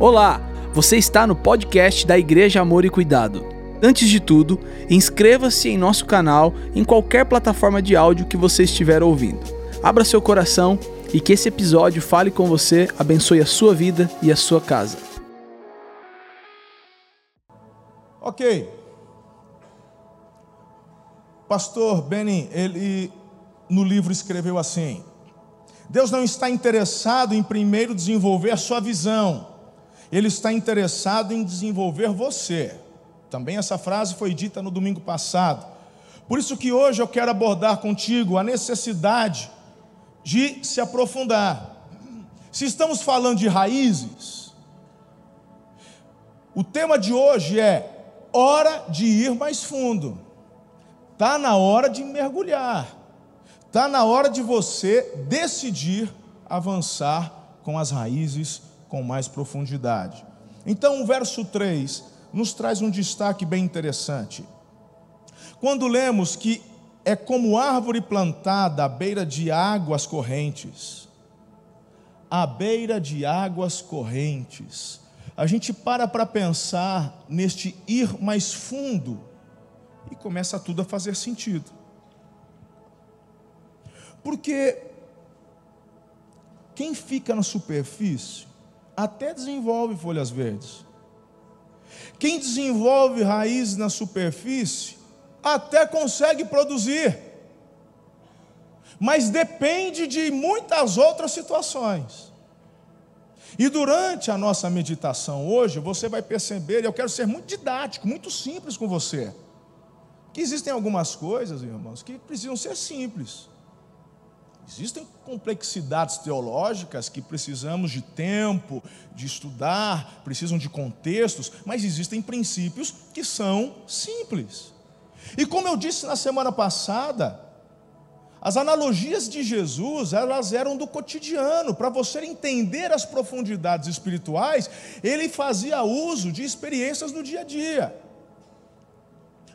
Olá, você está no podcast da Igreja Amor e Cuidado. Antes de tudo, inscreva-se em nosso canal em qualquer plataforma de áudio que você estiver ouvindo. Abra seu coração e que esse episódio fale com você, abençoe a sua vida e a sua casa. Ok. Pastor Benny, ele no livro escreveu assim: Deus não está interessado em primeiro desenvolver a sua visão, Ele está interessado em desenvolver você. Também essa frase foi dita no domingo passado. Por isso que hoje eu quero abordar contigo a necessidade de se aprofundar. Se estamos falando de raízes, o tema de hoje é hora de ir mais fundo. Está na hora de mergulhar. Está na hora de você decidir avançar com as raízes com mais profundidade. Então, o verso 3 nos traz um destaque bem interessante. Quando lemos que é como árvore plantada à beira de águas correntes, à beira de águas correntes, a gente para para pensar neste ir mais fundo e começa tudo a fazer sentido. Porque quem fica na superfície até desenvolve folhas verdes. Quem desenvolve raízes na superfície até consegue produzir. Mas depende de muitas outras situações. E durante a nossa meditação hoje, você vai perceber, e eu quero ser muito didático, muito simples com você, que existem algumas coisas, irmãos, que precisam ser simples. Existem complexidades teológicas que precisamos de tempo, de estudar, precisam de contextos, mas existem princípios que são simples. E como eu disse na semana passada, as analogias de Jesus, elas eram do cotidiano, para você entender as profundidades espirituais, ele fazia uso de experiências no dia a dia.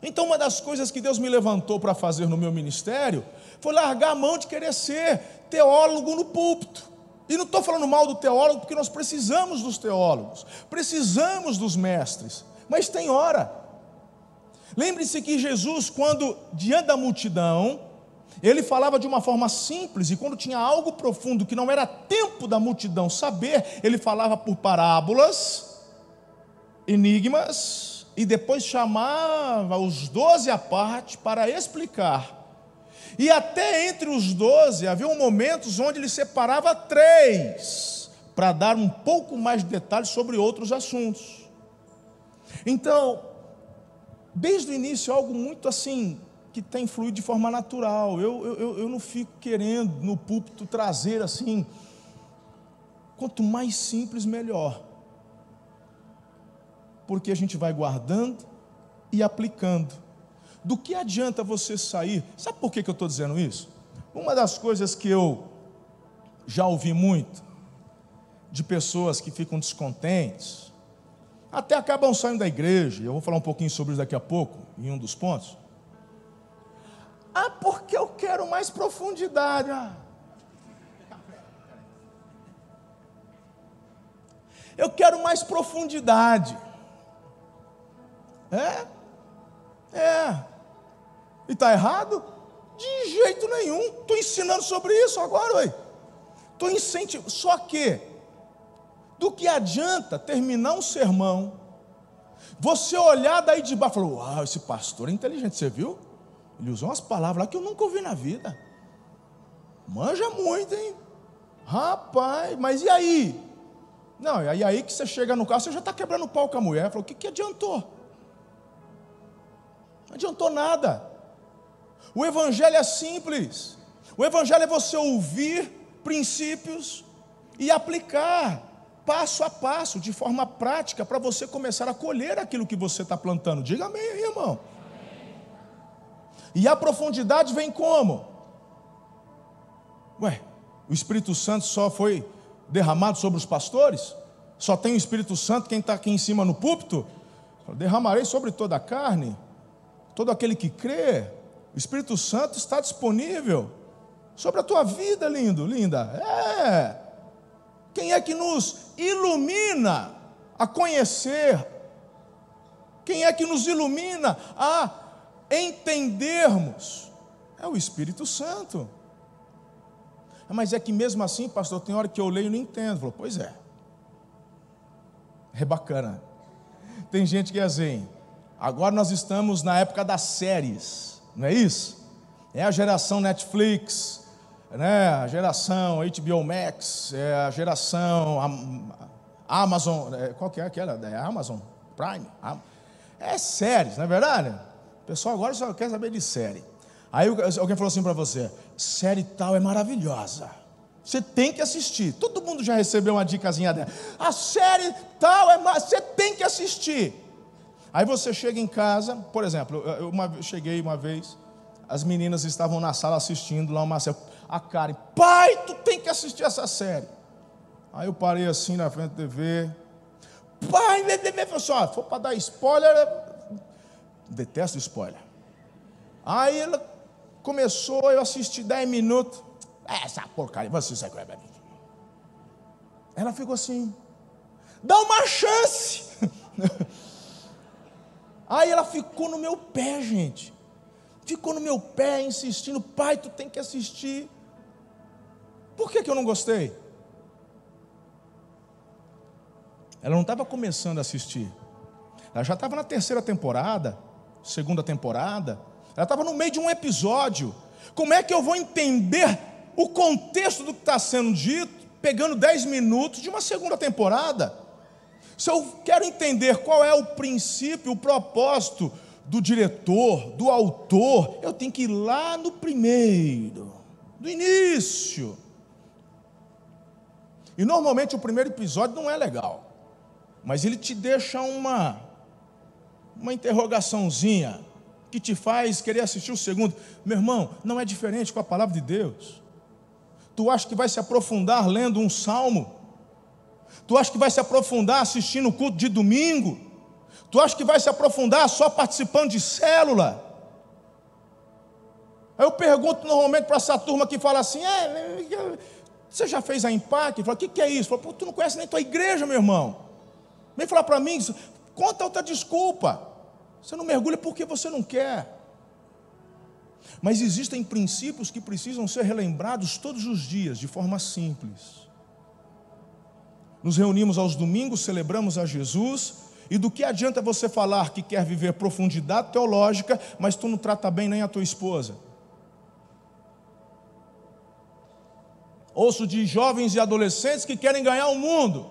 Então, uma das coisas que Deus me levantou para fazer no meu ministério foi largar a mão de querer ser teólogo no púlpito. E não estou falando mal do teólogo, porque nós precisamos dos teólogos, precisamos dos mestres, mas tem hora. Lembre-se que Jesus, quando diante da multidão, ele falava de uma forma simples, e quando tinha algo profundo que não era tempo da multidão saber, ele falava por parábolas, enigmas, e depois chamava os doze à parte para explicar e até entre os doze havia momentos onde ele separava três, para dar um pouco mais de detalhes sobre outros assuntos. Então, desde o início, algo muito assim, que tem fluído de forma natural. Eu, eu, eu não fico querendo no púlpito trazer assim, quanto mais simples, melhor. Porque a gente vai guardando e aplicando. Do que adianta você sair? Sabe por que, eu estou dizendo isso? Uma das coisas que eu já ouvi muito, de pessoas que ficam descontentes, até acabam saindo da igreja, eu vou falar um pouquinho sobre isso daqui a pouco, em um dos pontos. Ah, porque eu quero mais profundidade. Ah. Eu quero mais profundidade. É? É. E está errado? De jeito nenhum. Estou ensinando sobre isso agora, Estou incentivando. Só que, do que adianta terminar um sermão, você olhar daí de baixo e falar: Uau, esse pastor é inteligente, você viu? Ele usou umas palavras lá que eu nunca ouvi na vida. Manja muito, hein? Rapaz, mas e aí? Não, e aí que você chega no carro, você já está quebrando o pau com a mulher. Falou: O que, que adiantou? Não adiantou nada. O Evangelho é simples. O Evangelho é você ouvir princípios e aplicar passo a passo, de forma prática, para você começar a colher aquilo que você está plantando. Diga amém, irmão. E a profundidade vem como? Ué, o Espírito Santo só foi derramado sobre os pastores? Só tem o Espírito Santo quem está aqui em cima no púlpito? Derramarei sobre toda a carne, todo aquele que crê. O Espírito Santo está disponível sobre a tua vida, lindo, linda. É. Quem é que nos ilumina a conhecer, quem é que nos ilumina a entendermos? É o Espírito Santo. Mas é que mesmo assim, pastor, tem hora que eu leio e não entendo. Pois é. É bacana. Tem gente que é assim. Agora nós estamos na época das séries, não é isso? É a geração Netflix, né? a geração HBO Max, é a geração Amazon, é, qual que é aquela? É Amazon Prime? É séries, não é verdade? O pessoal agora só quer saber de série. Aí alguém falou assim para você: série tal é maravilhosa. Você tem que assistir. Todo mundo já recebeu uma dicasinha dela. A série tal é você tem que assistir. Aí você chega em casa, por exemplo, eu uma, cheguei uma vez, as meninas estavam na sala assistindo lá uma série. A Karen, pai, tu tem que assistir essa série. Aí eu parei assim na frente da TV. Pai, bebê, falou assim, ó, for para dar spoiler, detesto spoiler. Aí ela começou, eu assisti 10 minutos. Essa porcaria, você sabe qual é. Ela ficou assim, dá uma chance. Aí ela ficou no meu pé, gente. Ficou no meu pé, insistindo, pai, tu tem que assistir. Por que, que eu não gostei? Ela não estava começando a assistir. Ela já estava na terceira temporada, segunda temporada. Ela estava no meio de um episódio. Como é que eu vou entender o contexto do que está sendo dito, pegando 10 minutos de uma segunda temporada? Se eu quero entender qual é o princípio, o propósito do diretor, do autor, eu tenho que ir lá no primeiro, do início. E normalmente o primeiro episódio não é legal, mas ele te deixa uma uma interrogaçãozinha que te faz querer assistir o segundo. Meu irmão, não é diferente com a palavra de Deus. Tu acha que vai se aprofundar lendo um salmo? Tu acha que vai se aprofundar assistindo o culto de domingo? Tu acha que vai se aprofundar só participando de célula? Aí eu pergunto normalmente para essa turma que fala assim: é, você já fez a impacto? Fala, o que, que é isso? Fala, tu não conhece nem tua igreja, meu irmão. Vem falar para mim, conta outra desculpa. Você não mergulha porque você não quer. Mas existem princípios que precisam ser relembrados todos os dias, de forma simples nos reunimos aos domingos, celebramos a Jesus, e do que adianta você falar que quer viver profundidade teológica, mas tu não trata bem nem a tua esposa? Ouço de jovens e adolescentes que querem ganhar o mundo.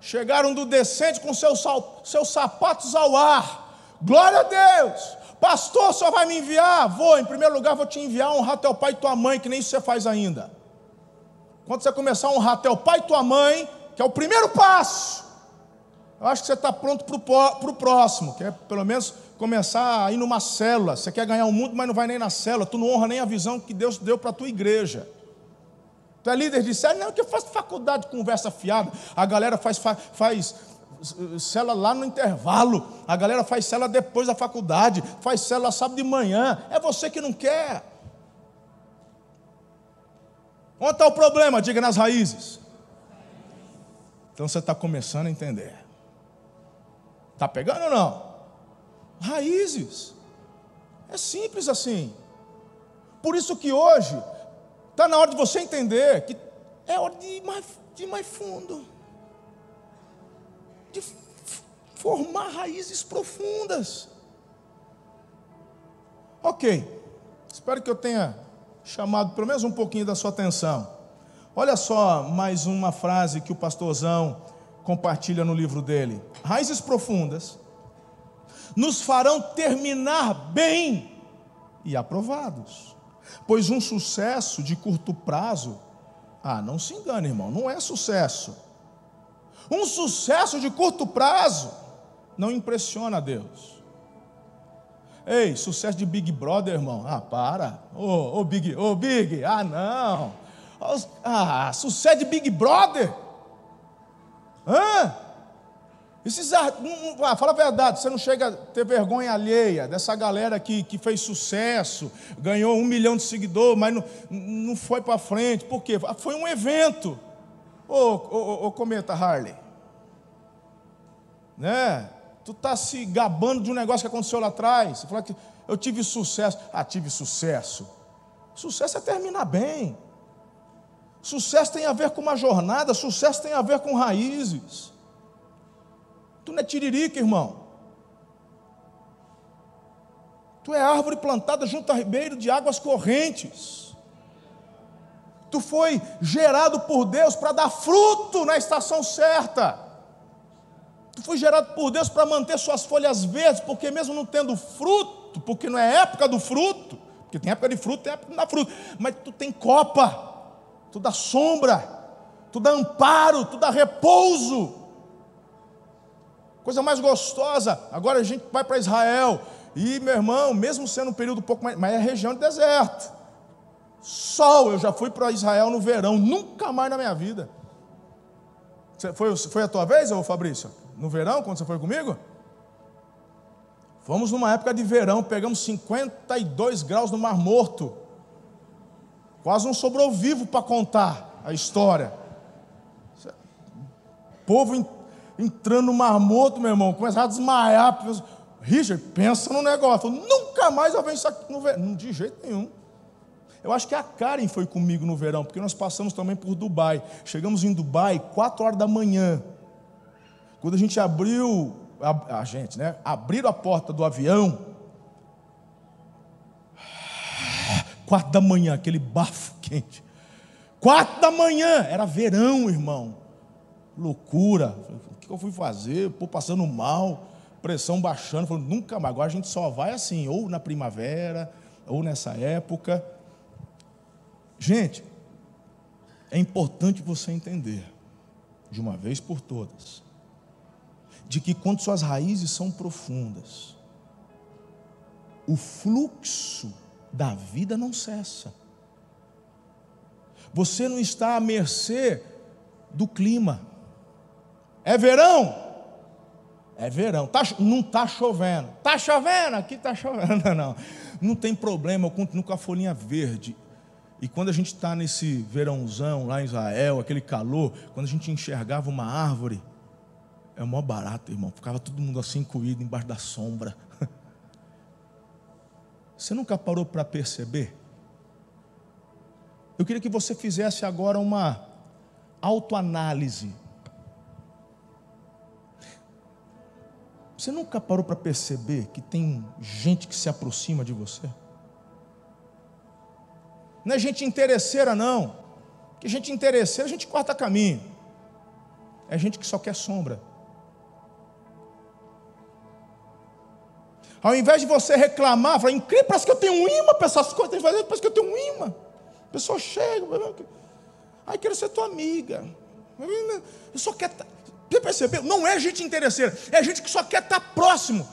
Chegaram do decente com seus, seus sapatos ao ar. Glória a Deus! Pastor, só vai me enviar? Vou, em primeiro lugar, vou te enviar honrar teu pai e tua mãe, que nem isso você faz ainda. Quando você começar a honrar teu pai e tua mãe, que é o primeiro passo, eu acho que você está pronto para o próximo, que é pelo menos começar a ir numa célula. Você quer ganhar o mundo, mas não vai nem na célula. Tu não honra nem a visão que Deus deu para a tua igreja. Tu é líder de célula? Não, que eu faço faculdade de conversa fiada. A galera faz, faz, faz célula lá no intervalo. A galera faz célula depois da faculdade. Faz célula sábado de manhã. É você que não quer. Onde está o problema? Diga nas raízes. Então você está começando a entender. Está pegando ou não? Raízes. É simples assim. Por isso que hoje está na hora de você entender que é hora de ir mais, de ir mais fundo. De formar raízes profundas. Ok. Espero que eu tenha chamado pelo menos um pouquinho da sua atenção. Olha só mais uma frase que o pastorzão compartilha no livro dele. Raízes profundas nos farão terminar bem e aprovados. Pois um sucesso de curto prazo, ah, não se engane, irmão, não é sucesso. Um sucesso de curto prazo não impressiona a Deus. Ei, sucesso de Big Brother, irmão. Ah, para. Ô, oh, oh, Big, ô, oh, Big. Ah, não. Ah, sucesso de Big Brother. Hã? Esses, ah, fala a verdade, você não chega a ter vergonha alheia dessa galera que, que fez sucesso, ganhou um milhão de seguidores, mas não, não foi para frente. Por quê? Foi um evento. Ô, ô, ô, cometa Harley. né? Tu está se gabando de um negócio que aconteceu lá atrás. Você fala que eu tive sucesso. Ah, tive sucesso. Sucesso é terminar bem. Sucesso tem a ver com uma jornada, sucesso tem a ver com raízes. Tu não é tiririca, irmão. Tu é árvore plantada junto a ribeiro de águas correntes. Tu foi gerado por Deus para dar fruto na estação certa. Tu foi gerado por Deus para manter suas folhas verdes, porque mesmo não tendo fruto, porque não é época do fruto, porque tem época de fruto, tem época que não dá fruto, mas tu tem copa, tu dá sombra, tu dá amparo, tu dá repouso. Coisa mais gostosa. Agora a gente vai para Israel, e, meu irmão, mesmo sendo um período um pouco mais, mas é região de deserto. Sol, eu já fui para Israel no verão, nunca mais na minha vida. Foi, foi a tua vez, ô Fabrício? No verão, quando você foi comigo? Fomos numa época de verão, pegamos 52 graus no Mar Morto. Quase não sobrou vivo para contar a história. Povo entrando no Mar Morto, meu irmão, começava a desmaiar. Richard, pensa no negócio. Nunca mais eu venho isso aqui no verão. De jeito nenhum. Eu acho que a Karen foi comigo no verão, porque nós passamos também por Dubai. Chegamos em Dubai, 4 horas da manhã. Quando a gente abriu, a, a gente, né? Abriram a porta do avião. Quatro da manhã, aquele bafo quente. Quatro da manhã, era verão, irmão. Loucura. O que eu fui fazer? Pô, passando mal pressão baixando, falando, nunca mais, agora a gente só vai assim, ou na primavera, ou nessa época. Gente, é importante você entender, de uma vez por todas, de que quando suas raízes são profundas, o fluxo da vida não cessa. Você não está à mercê do clima. É verão? É verão. Tá, não está chovendo. Está chovendo? Aqui está chovendo. Não, não tem problema, eu continuo com a folhinha verde. E quando a gente está nesse verãozão lá em Israel, aquele calor, quando a gente enxergava uma árvore, é maior barato, irmão. Ficava todo mundo assim coído embaixo da sombra. Você nunca parou para perceber? Eu queria que você fizesse agora uma autoanálise Você nunca parou para perceber que tem gente que se aproxima de você? Não é gente interesseira, não. Que gente interesseira, a gente corta caminho. É gente que só quer sombra. Ao invés de você reclamar, falar, incrível, parece que eu tenho um imã para essas coisas, parece que eu tenho um imã. A pessoa chega, ai, quero ser tua amiga. Eu só quero. Você percebeu? Não é gente interesseira, é gente que só quer estar próximo.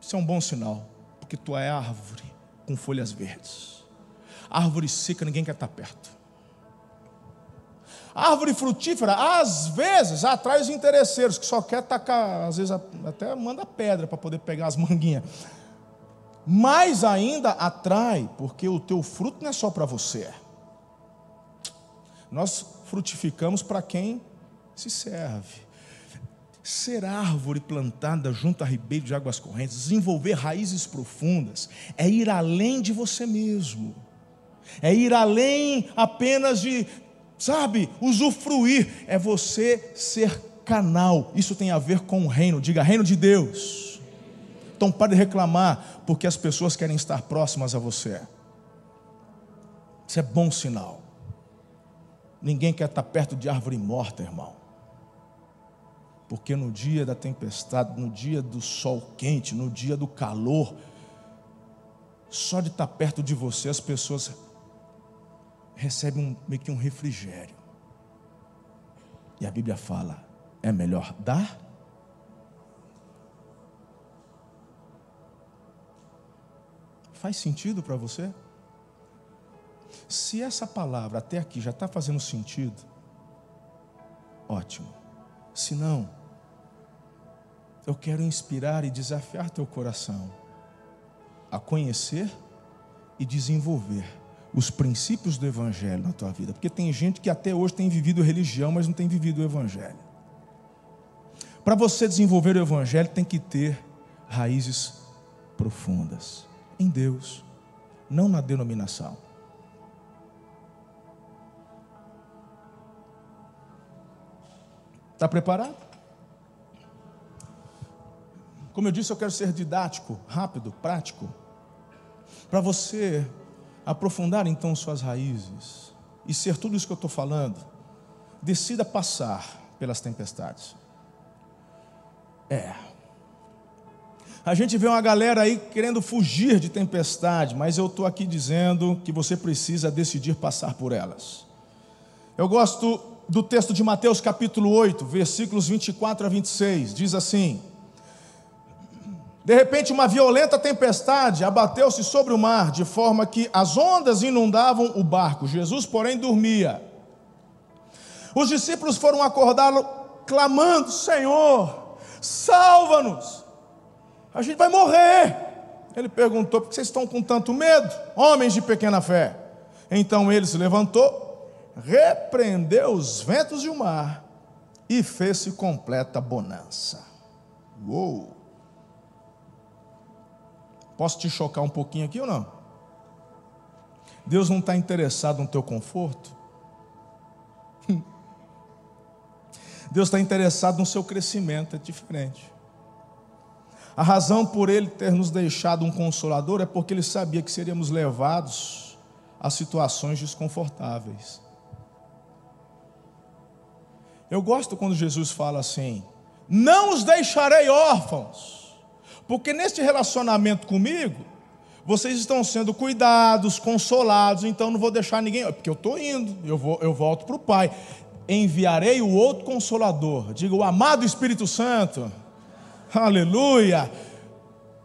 Isso é um bom sinal, porque tu é árvore com folhas verdes. Árvore seca, ninguém quer estar perto. Árvore frutífera, às vezes, atrai os interesseiros, que só quer tacar, às vezes até manda pedra para poder pegar as manguinhas. Mais ainda atrai, porque o teu fruto não é só para você. Nós frutificamos para quem se serve. Ser árvore plantada junto a ribeiro de águas correntes, desenvolver raízes profundas, é ir além de você mesmo, é ir além apenas de, sabe, usufruir, é você ser canal. Isso tem a ver com o reino, diga reino de Deus. Então pare de reclamar, porque as pessoas querem estar próximas a você. Isso é bom sinal. Ninguém quer estar perto de árvore morta, irmão. Porque no dia da tempestade, no dia do sol quente, no dia do calor, só de estar perto de você as pessoas recebem um, meio que um refrigério. E a Bíblia fala: é melhor dar Faz sentido para você? Se essa palavra até aqui já está fazendo sentido, ótimo. Se não, eu quero inspirar e desafiar teu coração a conhecer e desenvolver os princípios do Evangelho na tua vida. Porque tem gente que até hoje tem vivido religião, mas não tem vivido o Evangelho. Para você desenvolver o Evangelho, tem que ter raízes profundas em Deus, não na denominação. Está preparado? Como eu disse, eu quero ser didático, rápido, prático, para você aprofundar então suas raízes e ser tudo isso que eu estou falando. Decida passar pelas tempestades. É. A gente vê uma galera aí querendo fugir de tempestade, mas eu estou aqui dizendo que você precisa decidir passar por elas. Eu gosto do texto de Mateus capítulo 8, versículos 24 a 26, diz assim: De repente, uma violenta tempestade abateu-se sobre o mar, de forma que as ondas inundavam o barco. Jesus, porém, dormia. Os discípulos foram acordá-lo, clamando: Senhor, salva-nos, a gente vai morrer. Ele perguntou: por que vocês estão com tanto medo, homens de pequena fé? Então ele se levantou repreendeu os ventos e o mar e fez-se completa bonança. Uou! Posso te chocar um pouquinho aqui ou não? Deus não está interessado no teu conforto. Deus está interessado no seu crescimento, é diferente. A razão por Ele ter nos deixado um consolador é porque Ele sabia que seríamos levados a situações desconfortáveis. Eu gosto quando Jesus fala assim: Não os deixarei órfãos, porque neste relacionamento comigo, vocês estão sendo cuidados, consolados, então não vou deixar ninguém, porque eu estou indo, eu, vou, eu volto para o Pai. Enviarei o outro consolador, diga o amado Espírito Santo, aleluia,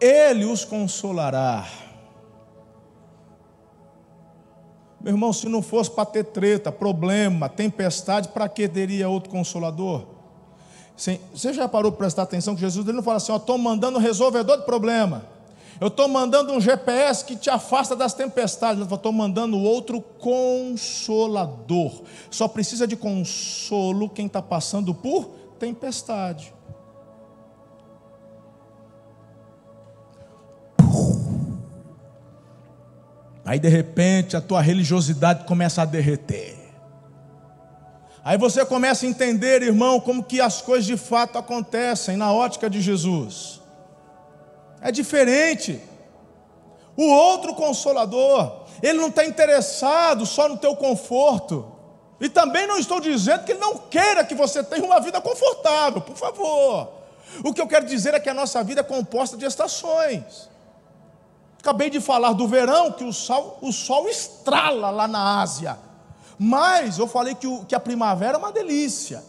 ele os consolará Meu irmão, se não fosse para ter treta, problema, tempestade, para que teria outro consolador? Você já parou para prestar atenção que Jesus ele não fala assim: estou mandando um resolvedor de problema. Eu estou mandando um GPS que te afasta das tempestades. Eu estou mandando outro consolador. Só precisa de consolo quem está passando por tempestade. Aí de repente a tua religiosidade começa a derreter. Aí você começa a entender, irmão, como que as coisas de fato acontecem na ótica de Jesus. É diferente. O outro consolador, ele não está interessado só no teu conforto. E também não estou dizendo que ele não queira que você tenha uma vida confortável, por favor. O que eu quero dizer é que a nossa vida é composta de estações. Acabei de falar do verão, que o sol, o sol estrala lá na Ásia. Mas eu falei que, o, que a primavera é uma delícia.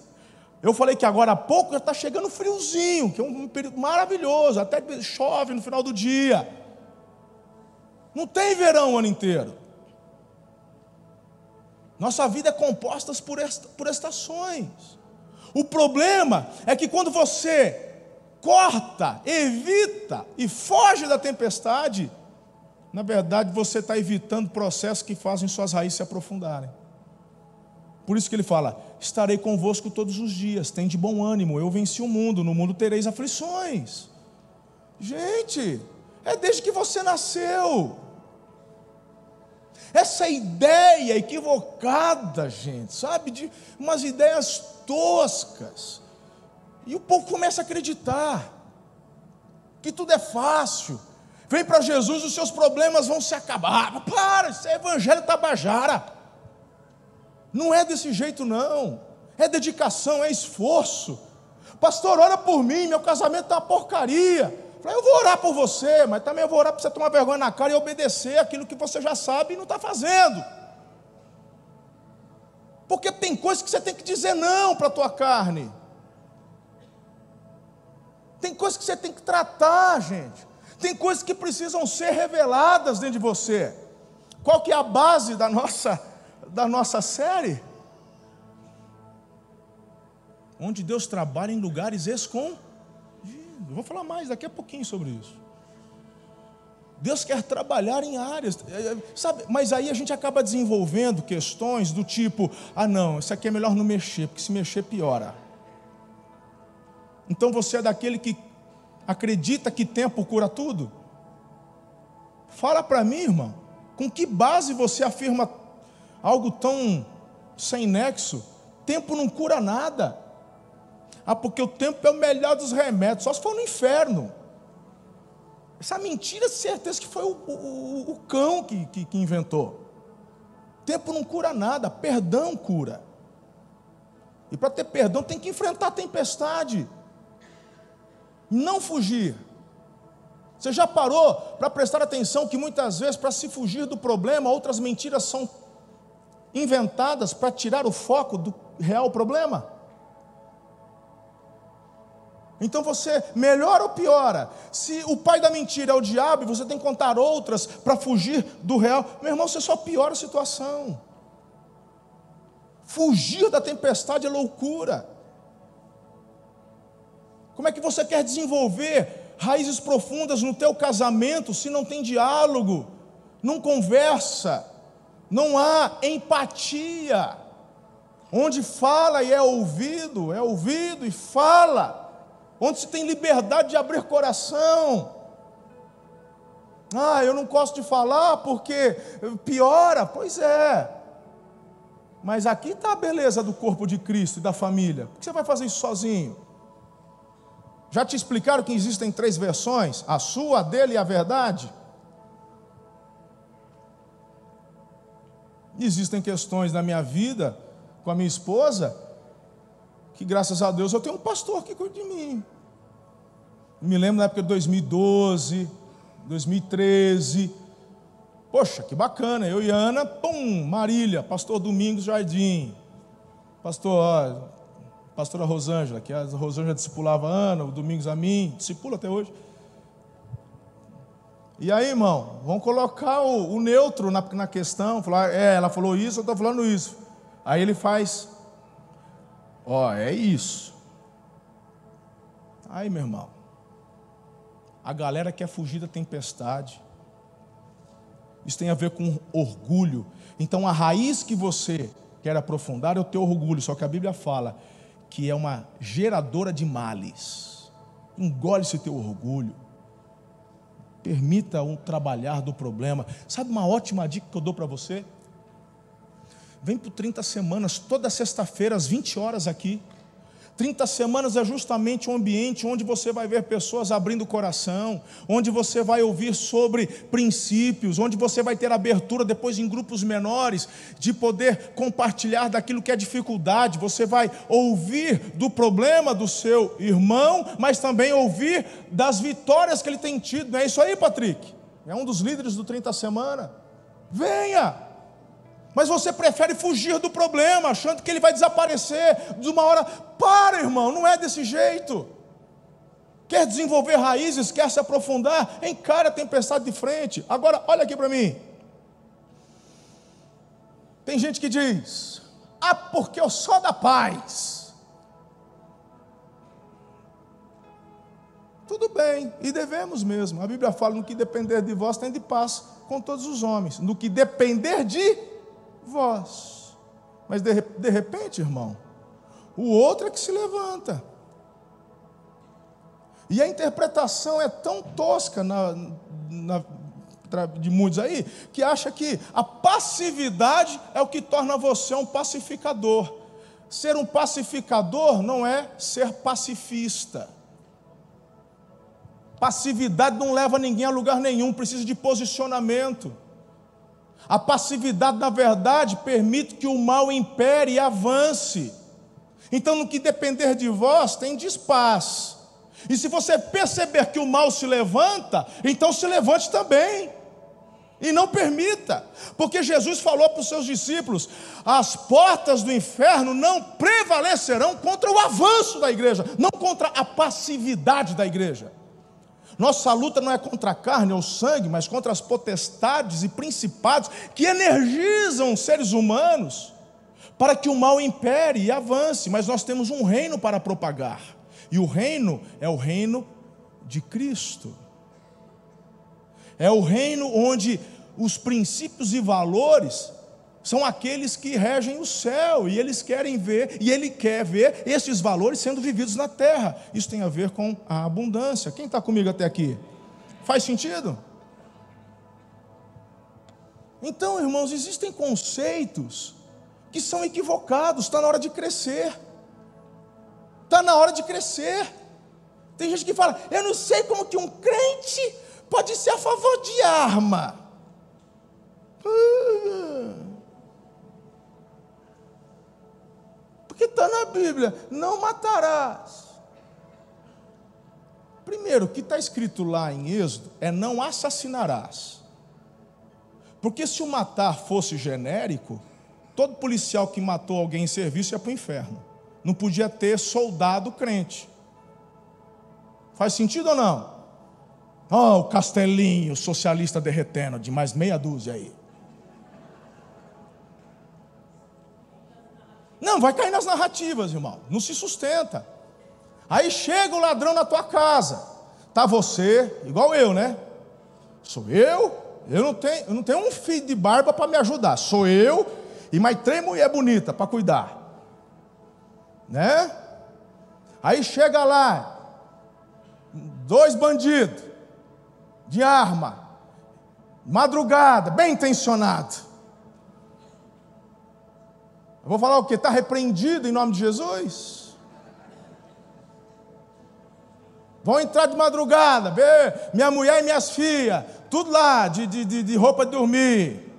Eu falei que agora há pouco já está chegando friozinho, que é um período maravilhoso, até chove no final do dia. Não tem verão o ano inteiro. Nossa vida é composta por, esta, por estações. O problema é que quando você corta, evita e foge da tempestade, na verdade você está evitando processos que fazem suas raízes se aprofundarem. Por isso que ele fala: estarei convosco todos os dias, tem de bom ânimo, eu venci o mundo, no mundo tereis aflições. Gente, é desde que você nasceu. Essa ideia equivocada, gente, sabe, de umas ideias toscas. E o povo começa a acreditar que tudo é fácil, Vem para Jesus, os seus problemas vão se acabar. Para, isso é evangelho tabajara. Não é desse jeito, não. É dedicação, é esforço. Pastor, ora por mim, meu casamento está uma porcaria. Falei, eu vou orar por você, mas também eu vou orar para você tomar vergonha na cara e obedecer aquilo que você já sabe e não está fazendo. Porque tem coisas que você tem que dizer não para a tua carne. Tem coisas que você tem que tratar, gente. Tem coisas que precisam ser reveladas dentro de você. Qual que é a base da nossa, da nossa série? Onde Deus trabalha em lugares escondidos. Vou falar mais daqui a pouquinho sobre isso. Deus quer trabalhar em áreas, sabe? Mas aí a gente acaba desenvolvendo questões do tipo: ah, não, isso aqui é melhor não mexer, porque se mexer piora. Então você é daquele que acredita que tempo cura tudo? Fala para mim, irmão, com que base você afirma algo tão sem nexo? Tempo não cura nada. Ah, porque o tempo é o melhor dos remédios, só se for no inferno. Essa mentira, certeza que foi o, o, o cão que, que, que inventou. Tempo não cura nada, perdão cura. E para ter perdão tem que enfrentar a tempestade. Não fugir. Você já parou para prestar atenção que muitas vezes, para se fugir do problema, outras mentiras são inventadas para tirar o foco do real problema? Então você melhora ou piora? Se o pai da mentira é o diabo e você tem que contar outras para fugir do real, meu irmão, você só piora a situação. Fugir da tempestade é loucura. Como é que você quer desenvolver raízes profundas no teu casamento se não tem diálogo, não conversa, não há empatia? Onde fala e é ouvido, é ouvido e fala onde se tem liberdade de abrir coração. Ah, eu não gosto de falar porque piora. Pois é. Mas aqui está a beleza do corpo de Cristo e da família. Por que você vai fazer isso sozinho? Já te explicaram que existem três versões: a sua, a dele e a verdade? Existem questões na minha vida com a minha esposa que graças a Deus eu tenho um pastor que cuida de mim. Me lembro na época de 2012, 2013. Poxa, que bacana, eu e Ana, pum, Marília, pastor Domingos Jardim. Pastor, pastora Rosângela, que a Rosângela discipulava a Ana, o Domingos a mim, discipula até hoje. E aí, irmão, vamos colocar o, o neutro na, na questão, falar, é, ela falou isso, eu estou falando isso. Aí ele faz, Ó, é isso. Aí, meu irmão, a galera quer fugir da tempestade. Isso tem a ver com orgulho. Então, a raiz que você quer aprofundar é o teu orgulho. Só que a Bíblia fala que é uma geradora de males. Engole esse teu orgulho. Permita um trabalhar do problema. Sabe uma ótima dica que eu dou para você? Vem por 30 semanas, toda sexta-feira, às 20 horas aqui. 30 semanas é justamente um ambiente onde você vai ver pessoas abrindo o coração, onde você vai ouvir sobre princípios, onde você vai ter abertura depois em grupos menores de poder compartilhar daquilo que é dificuldade. Você vai ouvir do problema do seu irmão, mas também ouvir das vitórias que ele tem tido. Não é isso aí, Patrick? É um dos líderes do 30 semana. Venha! Mas você prefere fugir do problema, achando que ele vai desaparecer de uma hora. Para, irmão, não é desse jeito. Quer desenvolver raízes, quer se aprofundar, encare a tempestade de frente. Agora, olha aqui para mim. Tem gente que diz: Ah, porque eu sou da paz. Tudo bem, e devemos mesmo. A Bíblia fala: no que depender de vós, tem de paz com todos os homens. No que depender de vós. Mas de, de repente, irmão, o outro é que se levanta. E a interpretação é tão tosca na, na, de muitos aí, que acha que a passividade é o que torna você um pacificador. Ser um pacificador não é ser pacifista. Passividade não leva ninguém a lugar nenhum, precisa de posicionamento. A passividade, na verdade, permite que o mal impere e avance. Então, no que depender de vós, tem paz. E se você perceber que o mal se levanta, então se levante também. E não permita, porque Jesus falou para os seus discípulos: as portas do inferno não prevalecerão contra o avanço da igreja, não contra a passividade da igreja. Nossa luta não é contra a carne ou sangue, mas contra as potestades e principados que energizam os seres humanos para que o mal impere e avance. Mas nós temos um reino para propagar, e o reino é o reino de Cristo. É o reino onde os princípios e valores são aqueles que regem o céu e eles querem ver, e ele quer ver esses valores sendo vividos na terra. Isso tem a ver com a abundância. Quem está comigo até aqui? Faz sentido? Então, irmãos, existem conceitos que são equivocados, está na hora de crescer. Está na hora de crescer. Tem gente que fala, eu não sei como que um crente pode ser a favor de arma. Uh, Porque está na Bíblia: não matarás. Primeiro, o que está escrito lá em Êxodo é não assassinarás. Porque se o matar fosse genérico, todo policial que matou alguém em serviço ia para o inferno. Não podia ter soldado crente. Faz sentido ou não? Oh, o castelinho socialista derretendo, de mais meia dúzia aí. Não, vai cair nas narrativas, irmão. Não se sustenta. Aí chega o ladrão na tua casa. Tá você, igual eu, né? Sou eu. Eu não tenho, eu não tenho um filho de barba para me ajudar. Sou eu e mais três mulher bonita para cuidar. Né? Aí chega lá dois bandidos de arma, madrugada, bem intencionado. Eu vou falar o que? Está repreendido em nome de Jesus? Vão entrar de madrugada, ver minha mulher e minhas filhas, tudo lá, de, de, de roupa de dormir.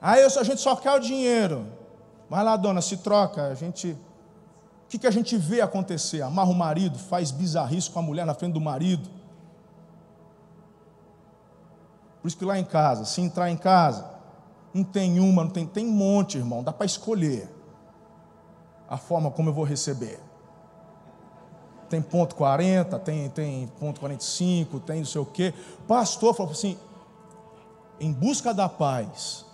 Aí a gente só quer o dinheiro. Vai lá, dona, se troca. A gente. O que, que a gente vê acontecer? Amarra o marido, faz bizarrice com a mulher na frente do marido. Por isso que lá em casa, se entrar em casa, não tem uma, não tem, tem um monte, irmão. Dá para escolher a forma como eu vou receber. Tem ponto 40, tem, tem ponto 45, tem não sei o quê. Pastor falou assim: em busca da paz,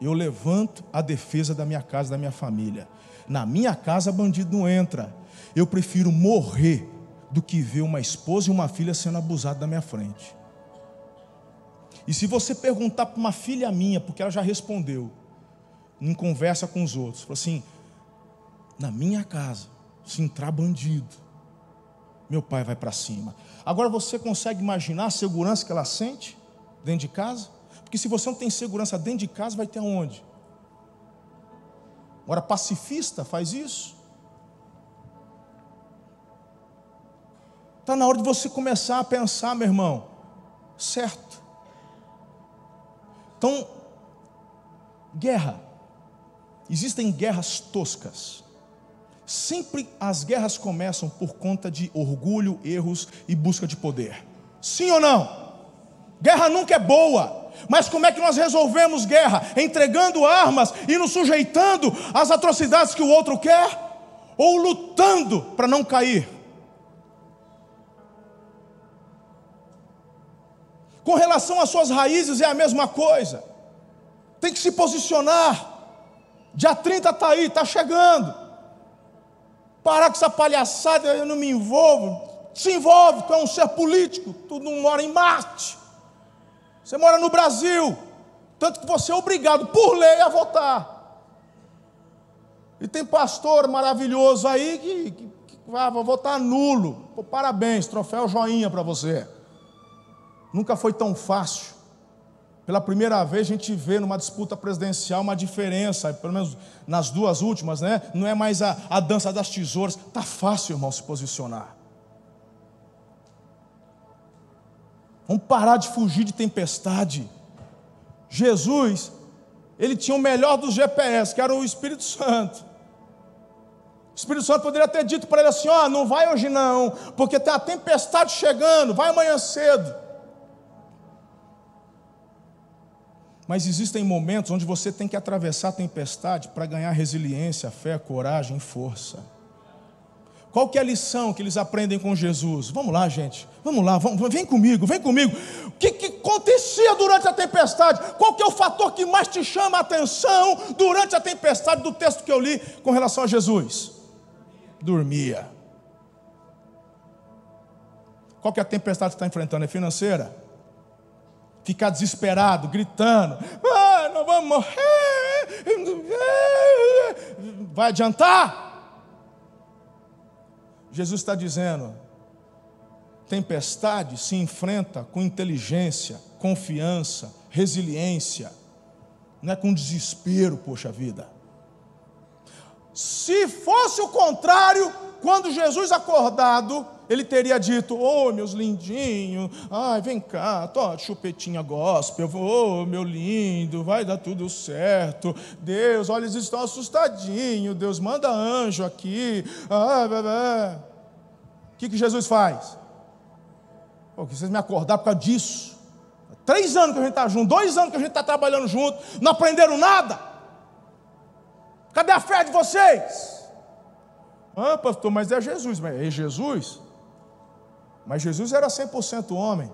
eu levanto a defesa da minha casa, da minha família. Na minha casa, bandido não entra. Eu prefiro morrer do que ver uma esposa e uma filha sendo abusadas da minha frente. E se você perguntar para uma filha minha, porque ela já respondeu, em conversa com os outros, falou assim: na minha casa, se entrar bandido, meu pai vai para cima. Agora você consegue imaginar a segurança que ela sente dentro de casa? Porque se você não tem segurança dentro de casa, vai ter aonde? Agora, pacifista faz isso? Está na hora de você começar a pensar, meu irmão, certo. Então, guerra. Existem guerras toscas. Sempre as guerras começam por conta de orgulho, erros e busca de poder. Sim ou não? Guerra nunca é boa. Mas como é que nós resolvemos guerra? Entregando armas e nos sujeitando às atrocidades que o outro quer? Ou lutando para não cair? Com relação às suas raízes é a mesma coisa. Tem que se posicionar. Dia 30 está aí, está chegando. Parar com essa palhaçada, eu não me envolvo. Se envolve, tu é um ser político, tu não mora em Marte. Você mora no Brasil. Tanto que você é obrigado, por lei, a votar. E tem pastor maravilhoso aí que, que, que vai votar nulo. Pô, parabéns, troféu joinha para você. Nunca foi tão fácil. Pela primeira vez a gente vê numa disputa presidencial uma diferença, pelo menos nas duas últimas, né? Não é mais a, a dança das tesouras. Tá fácil, irmão, se posicionar. Vamos parar de fugir de tempestade. Jesus, ele tinha o melhor dos GPS, que era o Espírito Santo. O Espírito Santo poderia ter dito para ele assim: ó, oh, não vai hoje não, porque tem a tempestade chegando, vai amanhã cedo. Mas existem momentos onde você tem que atravessar a tempestade para ganhar resiliência, fé, coragem, força. Qual que é a lição que eles aprendem com Jesus? Vamos lá, gente. Vamos lá, vamos, vem comigo, vem comigo. O que, que acontecia durante a tempestade? Qual que é o fator que mais te chama a atenção durante a tempestade do texto que eu li com relação a Jesus? Dormia. Qual que é a tempestade que está enfrentando? É financeira? Ficar desesperado, gritando: ah, nós vamos morrer. Vai adiantar? Jesus está dizendo: tempestade se enfrenta com inteligência, confiança, resiliência, não é com desespero, poxa vida. Se fosse o contrário, quando Jesus acordado, ele teria dito: Ô oh, meus lindinhos, ai, vem cá, tô chupetinha gospel, ô oh, meu lindo, vai dar tudo certo. Deus, olha, eles estão assustadinhos. Deus, manda anjo aqui. Ah. O que, que Jesus faz? Pô, que vocês me acordaram por causa disso. Três anos que a gente está junto, dois anos que a gente está trabalhando junto, não aprenderam nada. Cadê a fé de vocês? Ah, pastor, mas é Jesus. Mas é Jesus? Mas Jesus era 100% homem.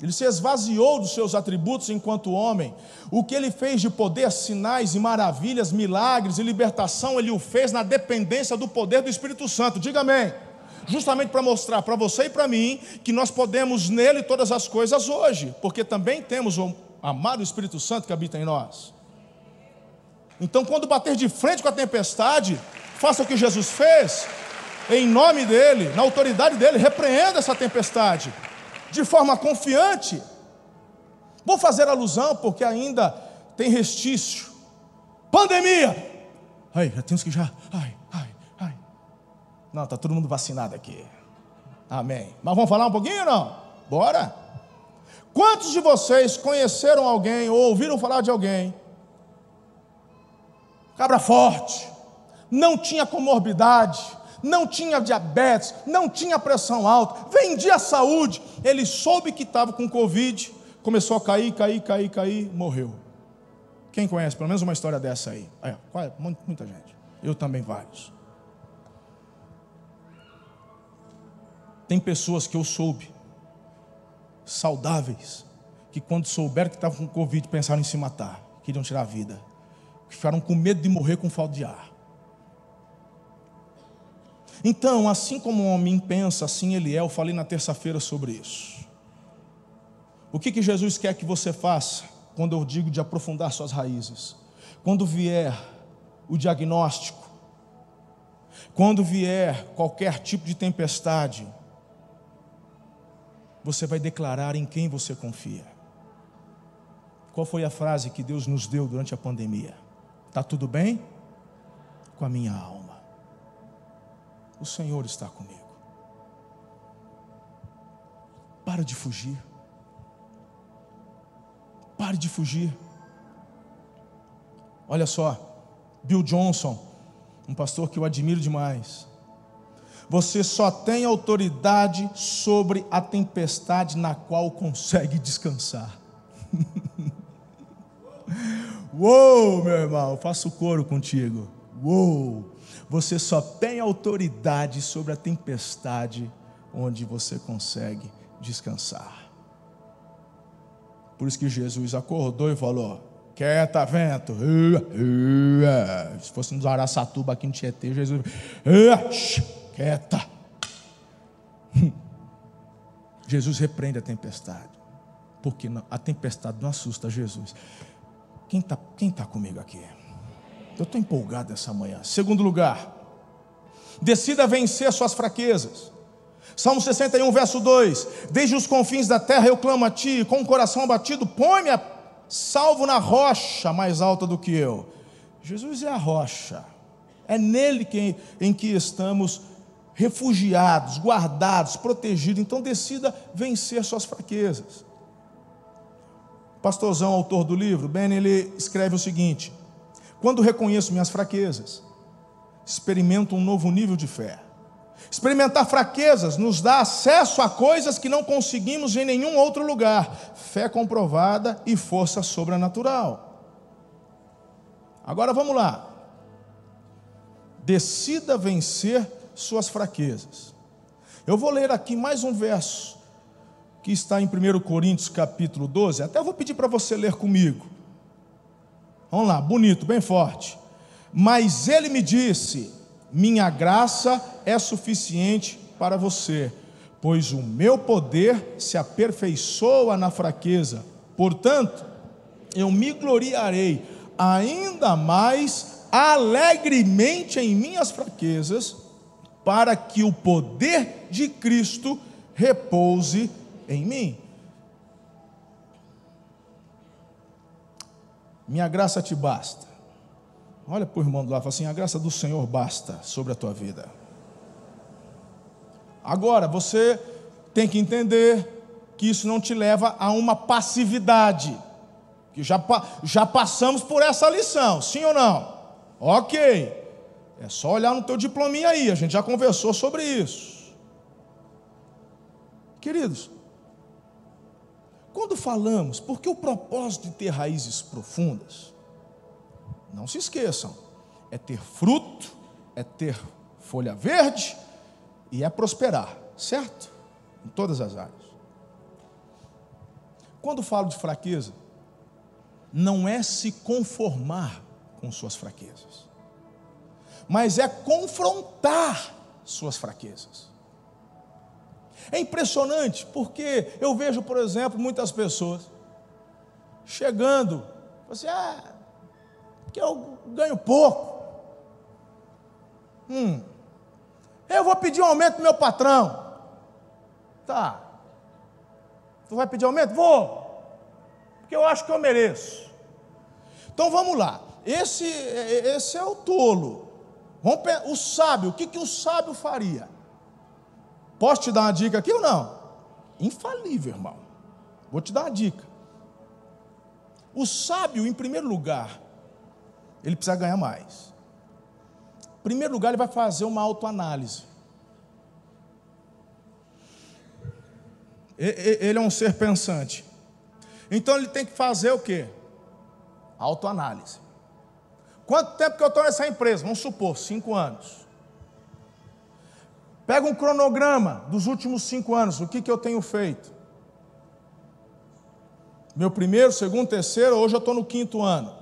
Ele se esvaziou dos seus atributos enquanto homem. O que ele fez de poder, sinais e maravilhas, milagres e libertação, ele o fez na dependência do poder do Espírito Santo. Diga amém justamente para mostrar para você e para mim que nós podemos nele todas as coisas hoje, porque também temos o amado Espírito Santo que habita em nós. Então, quando bater de frente com a tempestade, faça o que Jesus fez, em nome dele, na autoridade dele, repreenda essa tempestade, de forma confiante. Vou fazer alusão, porque ainda tem restício. Pandemia! Ai, já temos que já. Ai, não, está todo mundo vacinado aqui. Amém. Mas vamos falar um pouquinho não? Bora. Quantos de vocês conheceram alguém ou ouviram falar de alguém? Cabra forte, não tinha comorbidade, não tinha diabetes, não tinha pressão alta, vendia saúde. Ele soube que estava com Covid, começou a cair, cair, cair, cair, morreu. Quem conhece pelo menos uma história dessa aí? É, muita gente. Eu também vários. Tem pessoas que eu soube, saudáveis, que quando souberam que estavam com Covid pensaram em se matar, queriam tirar a vida, ficaram com medo de morrer com falta de ar. Então, assim como o homem pensa, assim ele é. Eu falei na terça-feira sobre isso. O que, que Jesus quer que você faça quando eu digo de aprofundar suas raízes? Quando vier o diagnóstico, quando vier qualquer tipo de tempestade, você vai declarar em quem você confia. Qual foi a frase que Deus nos deu durante a pandemia? Está tudo bem? Com a minha alma. O Senhor está comigo. Para de fugir. Pare de fugir. Olha só, Bill Johnson, um pastor que eu admiro demais. Você só tem autoridade sobre a tempestade na qual consegue descansar. Uou, meu irmão, faço coro contigo. Uou, você só tem autoridade sobre a tempestade onde você consegue descansar. Por isso que Jesus acordou e falou: Quieta, vento. Se fosse nos Araçatuba aqui no Tietê, Jesus quieta. Jesus repreende a tempestade, porque a tempestade não assusta Jesus. Quem está quem tá comigo aqui? Eu estou empolgado essa manhã. Segundo lugar, decida vencer suas fraquezas. Salmo 61, verso 2: Desde os confins da terra eu clamo a ti, com o coração abatido, põe-me a salvo na rocha mais alta do que eu. Jesus é a rocha, é nele que, em que estamos refugiados, guardados, protegidos. Então decida vencer suas fraquezas. Pastorzão, autor do livro, Ben, ele escreve o seguinte: Quando reconheço minhas fraquezas, experimento um novo nível de fé. Experimentar fraquezas nos dá acesso a coisas que não conseguimos em nenhum outro lugar. Fé comprovada e força sobrenatural. Agora vamos lá. Decida vencer suas fraquezas. Eu vou ler aqui mais um verso que está em 1 Coríntios capítulo 12. Até vou pedir para você ler comigo. Vamos lá, bonito, bem forte. Mas ele me disse: Minha graça é suficiente para você, pois o meu poder se aperfeiçoa na fraqueza. Portanto, eu me gloriarei ainda mais alegremente em minhas fraquezas, para que o poder de Cristo repouse em mim. Minha graça te basta. Olha para o irmão do lado e fala assim: a graça do Senhor basta sobre a tua vida. Agora, você tem que entender que isso não te leva a uma passividade. Que já, já passamos por essa lição, sim ou não? Ok. É só olhar no teu diplominha aí, a gente já conversou sobre isso. Queridos, quando falamos, porque o propósito de ter raízes profundas, não se esqueçam, é ter fruto, é ter folha verde e é prosperar, certo? Em todas as áreas. Quando falo de fraqueza, não é se conformar com suas fraquezas, mas é confrontar suas fraquezas. É impressionante porque eu vejo, por exemplo, muitas pessoas chegando, assim, ah, que eu ganho pouco. Hum, eu vou pedir um aumento do meu patrão. Tá. Tu vai pedir aumento? Vou. Porque eu acho que eu mereço. Então vamos lá. Esse, esse é o tolo. Vamos, o sábio, o que, que o sábio faria? Posso te dar uma dica aqui ou não? Infalível, irmão. Vou te dar uma dica. O sábio, em primeiro lugar, ele precisa ganhar mais. Em primeiro lugar, ele vai fazer uma autoanálise. Ele é um ser pensante. Então ele tem que fazer o quê? Autoanálise. Quanto tempo que eu estou nessa empresa? Vamos supor, cinco anos. Pega um cronograma dos últimos cinco anos, o que, que eu tenho feito? Meu primeiro, segundo, terceiro, hoje eu estou no quinto ano.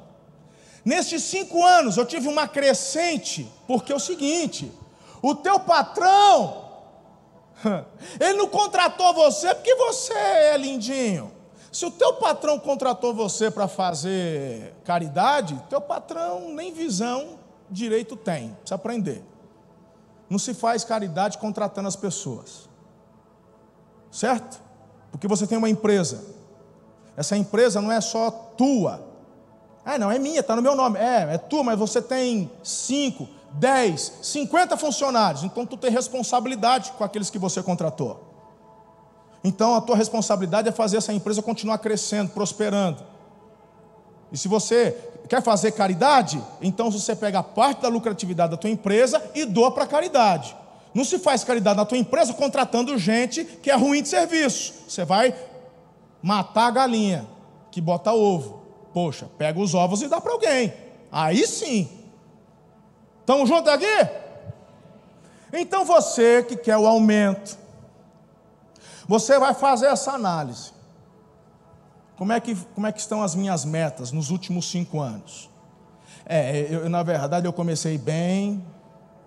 Nestes cinco anos eu tive uma crescente, porque é o seguinte: o teu patrão Ele não contratou você porque você é lindinho. Se o teu patrão contratou você para fazer caridade, teu patrão nem visão direito tem, precisa aprender. Não se faz caridade contratando as pessoas. Certo? Porque você tem uma empresa. Essa empresa não é só tua. Ah, não, é minha, está no meu nome. É, é tua, mas você tem cinco, 10, 50 funcionários, então tu tem responsabilidade com aqueles que você contratou. Então a tua responsabilidade é fazer essa empresa continuar crescendo, prosperando. E se você quer fazer caridade, então você pega parte da lucratividade da tua empresa e doa para caridade. Não se faz caridade na tua empresa contratando gente que é ruim de serviço. Você vai matar a galinha que bota ovo. Poxa, pega os ovos e dá para alguém. Aí sim, Estamos juntos aqui? Então você que quer o aumento, você vai fazer essa análise. Como é que, como é que estão as minhas metas nos últimos cinco anos? É, eu, na verdade eu comecei bem,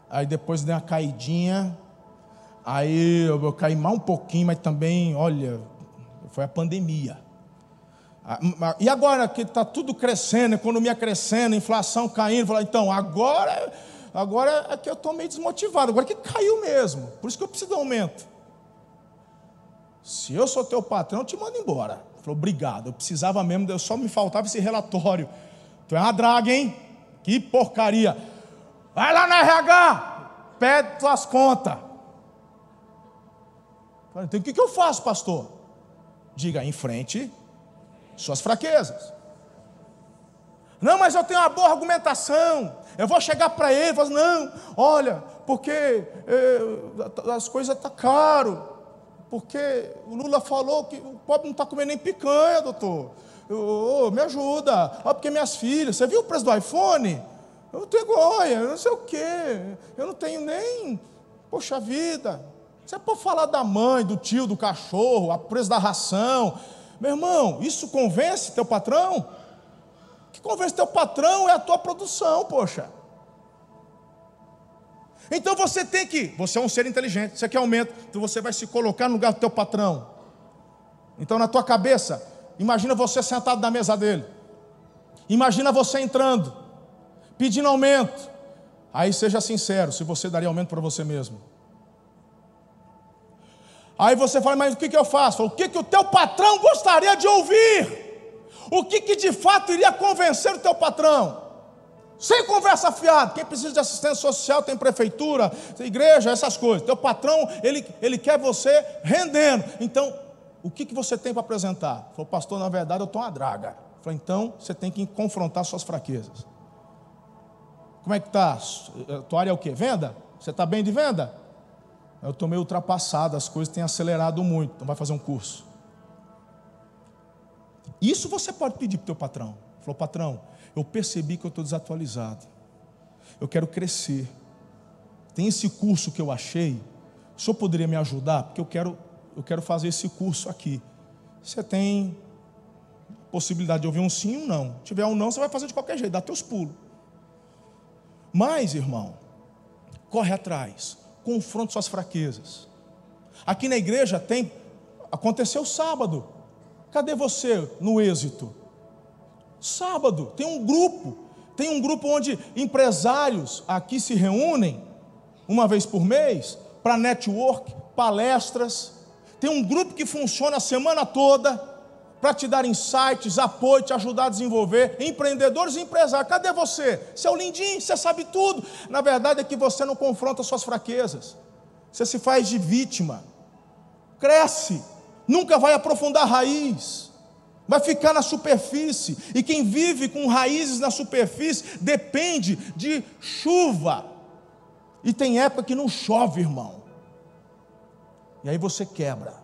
aí depois dei uma caidinha, aí eu, eu caí mal um pouquinho, mas também, olha, foi a pandemia. Ah, e agora que está tudo crescendo, economia crescendo, inflação caindo, então agora Agora é que eu estou meio desmotivado, agora que caiu mesmo. Por isso que eu preciso de aumento. Se eu sou teu patrão, eu te mando embora. Falou, obrigado, eu precisava mesmo, eu só me faltava esse relatório. Tu é uma draga, hein? Que porcaria. Vai lá na RH, pede tuas contas. Então o que, que eu faço, pastor? Diga, em frente suas fraquezas. Não, mas eu tenho uma boa argumentação. Eu vou chegar para ele e falar: não, olha, porque é, as coisas estão tá caro. Porque o Lula falou que o pobre não está comendo nem picanha, doutor. Oh, me ajuda. Porque minhas filhas, você viu o preço do iPhone? Eu tenho goia, eu não sei o quê. Eu não tenho nem. Poxa vida. Você pode falar da mãe, do tio, do cachorro, a preço da ração. Meu irmão, isso convence teu patrão? que convence teu patrão é a tua produção, poxa. Então você tem que, você é um ser inteligente, você quer aumento, então você vai se colocar no lugar do teu patrão. Então na tua cabeça, imagina você sentado na mesa dele. Imagina você entrando, pedindo aumento. Aí seja sincero, se você daria aumento para você mesmo. Aí você fala, mas o que, que eu faço? O que, que o teu patrão gostaria de ouvir? O que, que de fato iria convencer o teu patrão? Sem conversa fiada. Quem precisa de assistência social tem prefeitura, igreja, essas coisas. Teu patrão, ele, ele quer você rendendo. Então, o que, que você tem para apresentar? Falou, pastor, na verdade eu estou uma draga. Falei, então você tem que confrontar suas fraquezas. Como é que está? Tua área é o quê? Venda? Você está bem de venda? Eu estou meio ultrapassado, as coisas têm acelerado muito. Então vai fazer um curso. Isso você pode pedir para o teu patrão. Falou, patrão, eu percebi que eu estou desatualizado. Eu quero crescer. Tem esse curso que eu achei. O senhor poderia me ajudar? Porque eu quero, eu quero fazer esse curso aqui. Você tem possibilidade de ouvir um sim ou um não. Se tiver um não, você vai fazer de qualquer jeito, dá teus pulos. Mas, irmão, corre atrás, confronte suas fraquezas. Aqui na igreja tem, aconteceu sábado. Cadê você no êxito? Sábado, tem um grupo, tem um grupo onde empresários aqui se reúnem uma vez por mês para network, palestras. Tem um grupo que funciona a semana toda para te dar insights, apoio, te ajudar a desenvolver. Empreendedores e empresários, cadê você? Você é o lindinho, você sabe tudo. Na verdade é que você não confronta suas fraquezas. Você se faz de vítima. Cresce, nunca vai aprofundar a raiz vai ficar na superfície. E quem vive com raízes na superfície depende de chuva. E tem época que não chove, irmão. E aí você quebra.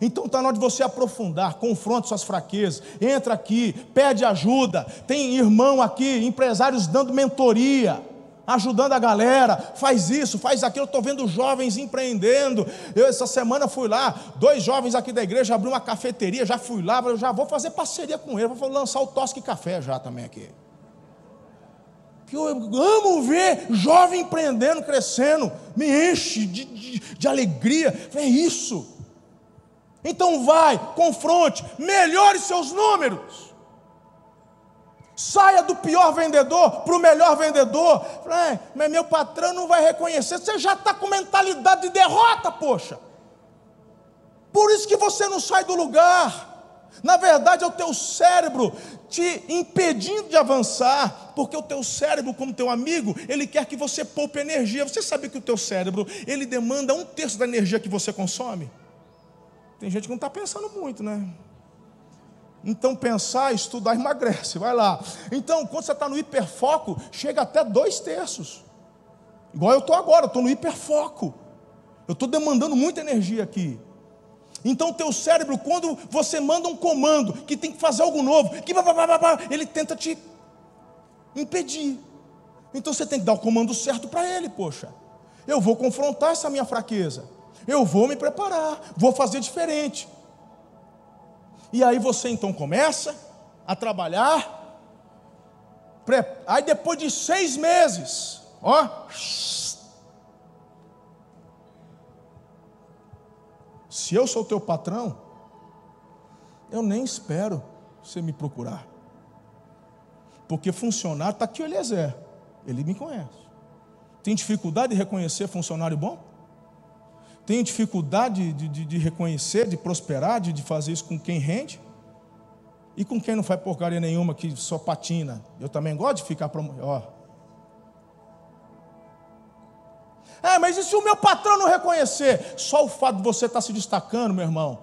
Então está na hora de você aprofundar, confronte suas fraquezas, entra aqui, pede ajuda. Tem irmão aqui, empresários dando mentoria ajudando a galera, faz isso, faz aquilo. Estou vendo jovens empreendendo. Eu essa semana fui lá, dois jovens aqui da igreja abriu uma cafeteria, já fui lá, eu já vou fazer parceria com ele, vou lançar o Tosque Café já também aqui. Eu amo ver jovem empreendendo, crescendo, me enche de, de, de alegria. É isso. Então vai, confronte, melhore seus números. Saia do pior vendedor para o melhor vendedor. É, mas meu patrão não vai reconhecer. Você já está com mentalidade de derrota, poxa. Por isso que você não sai do lugar. Na verdade, é o teu cérebro te impedindo de avançar, porque o teu cérebro, como teu amigo, ele quer que você poupe energia. Você sabe que o teu cérebro, ele demanda um terço da energia que você consome? Tem gente que não está pensando muito, né? Então, pensar, estudar, emagrece, vai lá. Então, quando você está no hiperfoco, chega até dois terços. Igual eu estou agora, eu estou no hiperfoco. Eu estou demandando muita energia aqui. Então, teu cérebro, quando você manda um comando que tem que fazer algo novo, que ele tenta te impedir. Então, você tem que dar o comando certo para ele, poxa. Eu vou confrontar essa minha fraqueza. Eu vou me preparar, vou fazer diferente. E aí você então começa a trabalhar. Aí depois de seis meses, ó. Se eu sou teu patrão, eu nem espero você me procurar. Porque funcionário, está aqui o Eliezer, ele me conhece. Tem dificuldade de reconhecer funcionário bom? Tem dificuldade de, de, de reconhecer, de prosperar, de, de fazer isso com quem rende? E com quem não faz porcaria nenhuma, que só patina? Eu também gosto de ficar para. Ó. É, mas e se o meu patrão não reconhecer? Só o fato de você estar tá se destacando, meu irmão,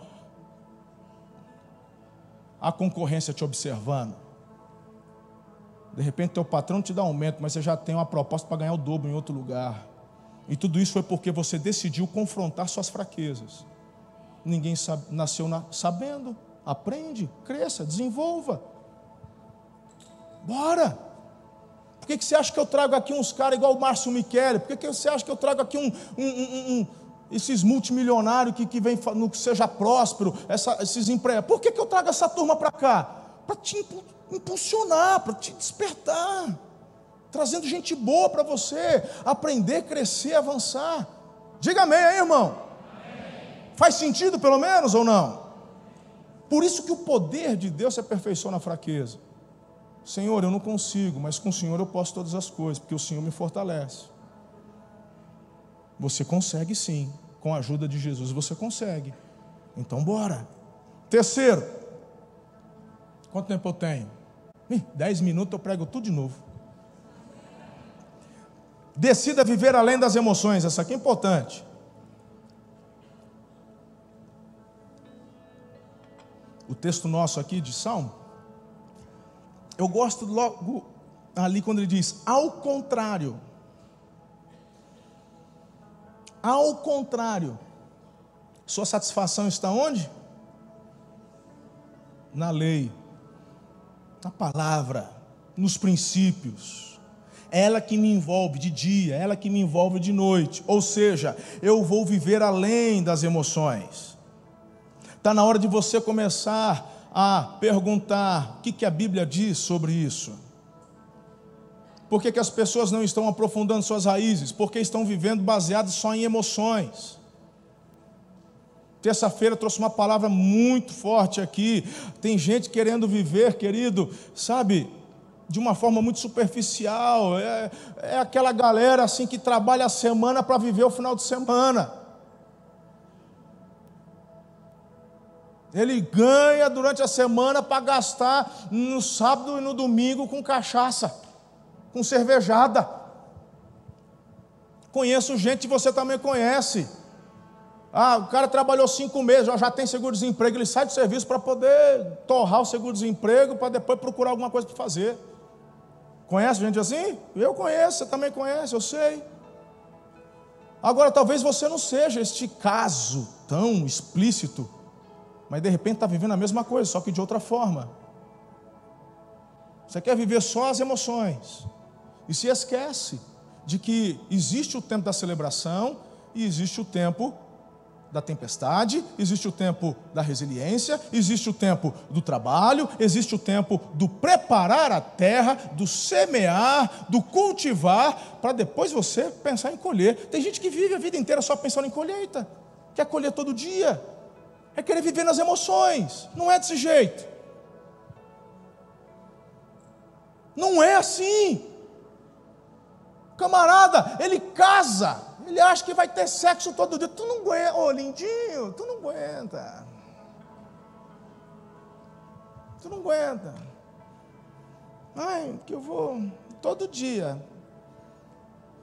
a concorrência te observando. De repente, teu patrão te dá aumento, mas você já tem uma proposta para ganhar o dobro em outro lugar. E tudo isso foi porque você decidiu confrontar suas fraquezas. Ninguém sabe, nasceu na, sabendo. Aprende, cresça, desenvolva. Bora! Por que, que você acha que eu trago aqui uns caras igual o Márcio Michele? Por que, que você acha que eu trago aqui um, um, um, um esses multimilionários que, que vem no que seja próspero, essa, esses empregados? Por que, que eu trago essa turma para cá? Para te impulsionar, para te despertar trazendo gente boa para você aprender, crescer, avançar. Diga amém aí, irmão. Faz sentido pelo menos ou não? Por isso que o poder de Deus se aperfeiçoa na fraqueza. Senhor, eu não consigo, mas com o Senhor eu posso todas as coisas, porque o Senhor me fortalece. Você consegue sim, com a ajuda de Jesus você consegue. Então bora. Terceiro, quanto tempo eu tenho? Ih, dez minutos eu prego tudo de novo. Decida viver além das emoções, essa aqui é importante. O texto nosso aqui de Salmo, eu gosto logo ali quando ele diz, ao contrário, ao contrário, sua satisfação está onde? Na lei, na palavra, nos princípios. Ela que me envolve de dia, ela que me envolve de noite. Ou seja, eu vou viver além das emoções. Está na hora de você começar a perguntar o que, que a Bíblia diz sobre isso. Por que, que as pessoas não estão aprofundando suas raízes? Porque estão vivendo baseadas só em emoções. Terça-feira trouxe uma palavra muito forte aqui. Tem gente querendo viver, querido, sabe, de uma forma muito superficial. É, é aquela galera assim que trabalha a semana para viver o final de semana. Ele ganha durante a semana para gastar no sábado e no domingo com cachaça, com cervejada. Conheço gente que você também conhece ah, o cara trabalhou cinco meses, já, tem seguro-desemprego, ele sai do serviço para poder torrar o seguro-desemprego, para depois procurar alguma coisa para fazer. Conhece gente assim? Eu conheço, você também conhece, eu sei. Agora, talvez você não seja este caso tão explícito, mas de repente está vivendo a mesma coisa, só que de outra forma. Você quer viver só as emoções e se esquece de que existe o tempo da celebração e existe o tempo da tempestade, existe o tempo da resiliência, existe o tempo do trabalho, existe o tempo do preparar a terra, do semear, do cultivar, para depois você pensar em colher. Tem gente que vive a vida inteira só pensando em colheita, quer colher todo dia, é querer viver nas emoções, não é desse jeito. Não é assim. Camarada, ele casa ele acha que vai ter sexo todo dia. Tu não aguenta, ô oh, lindinho, tu não aguenta. Tu não aguenta. Ai, que eu vou todo dia.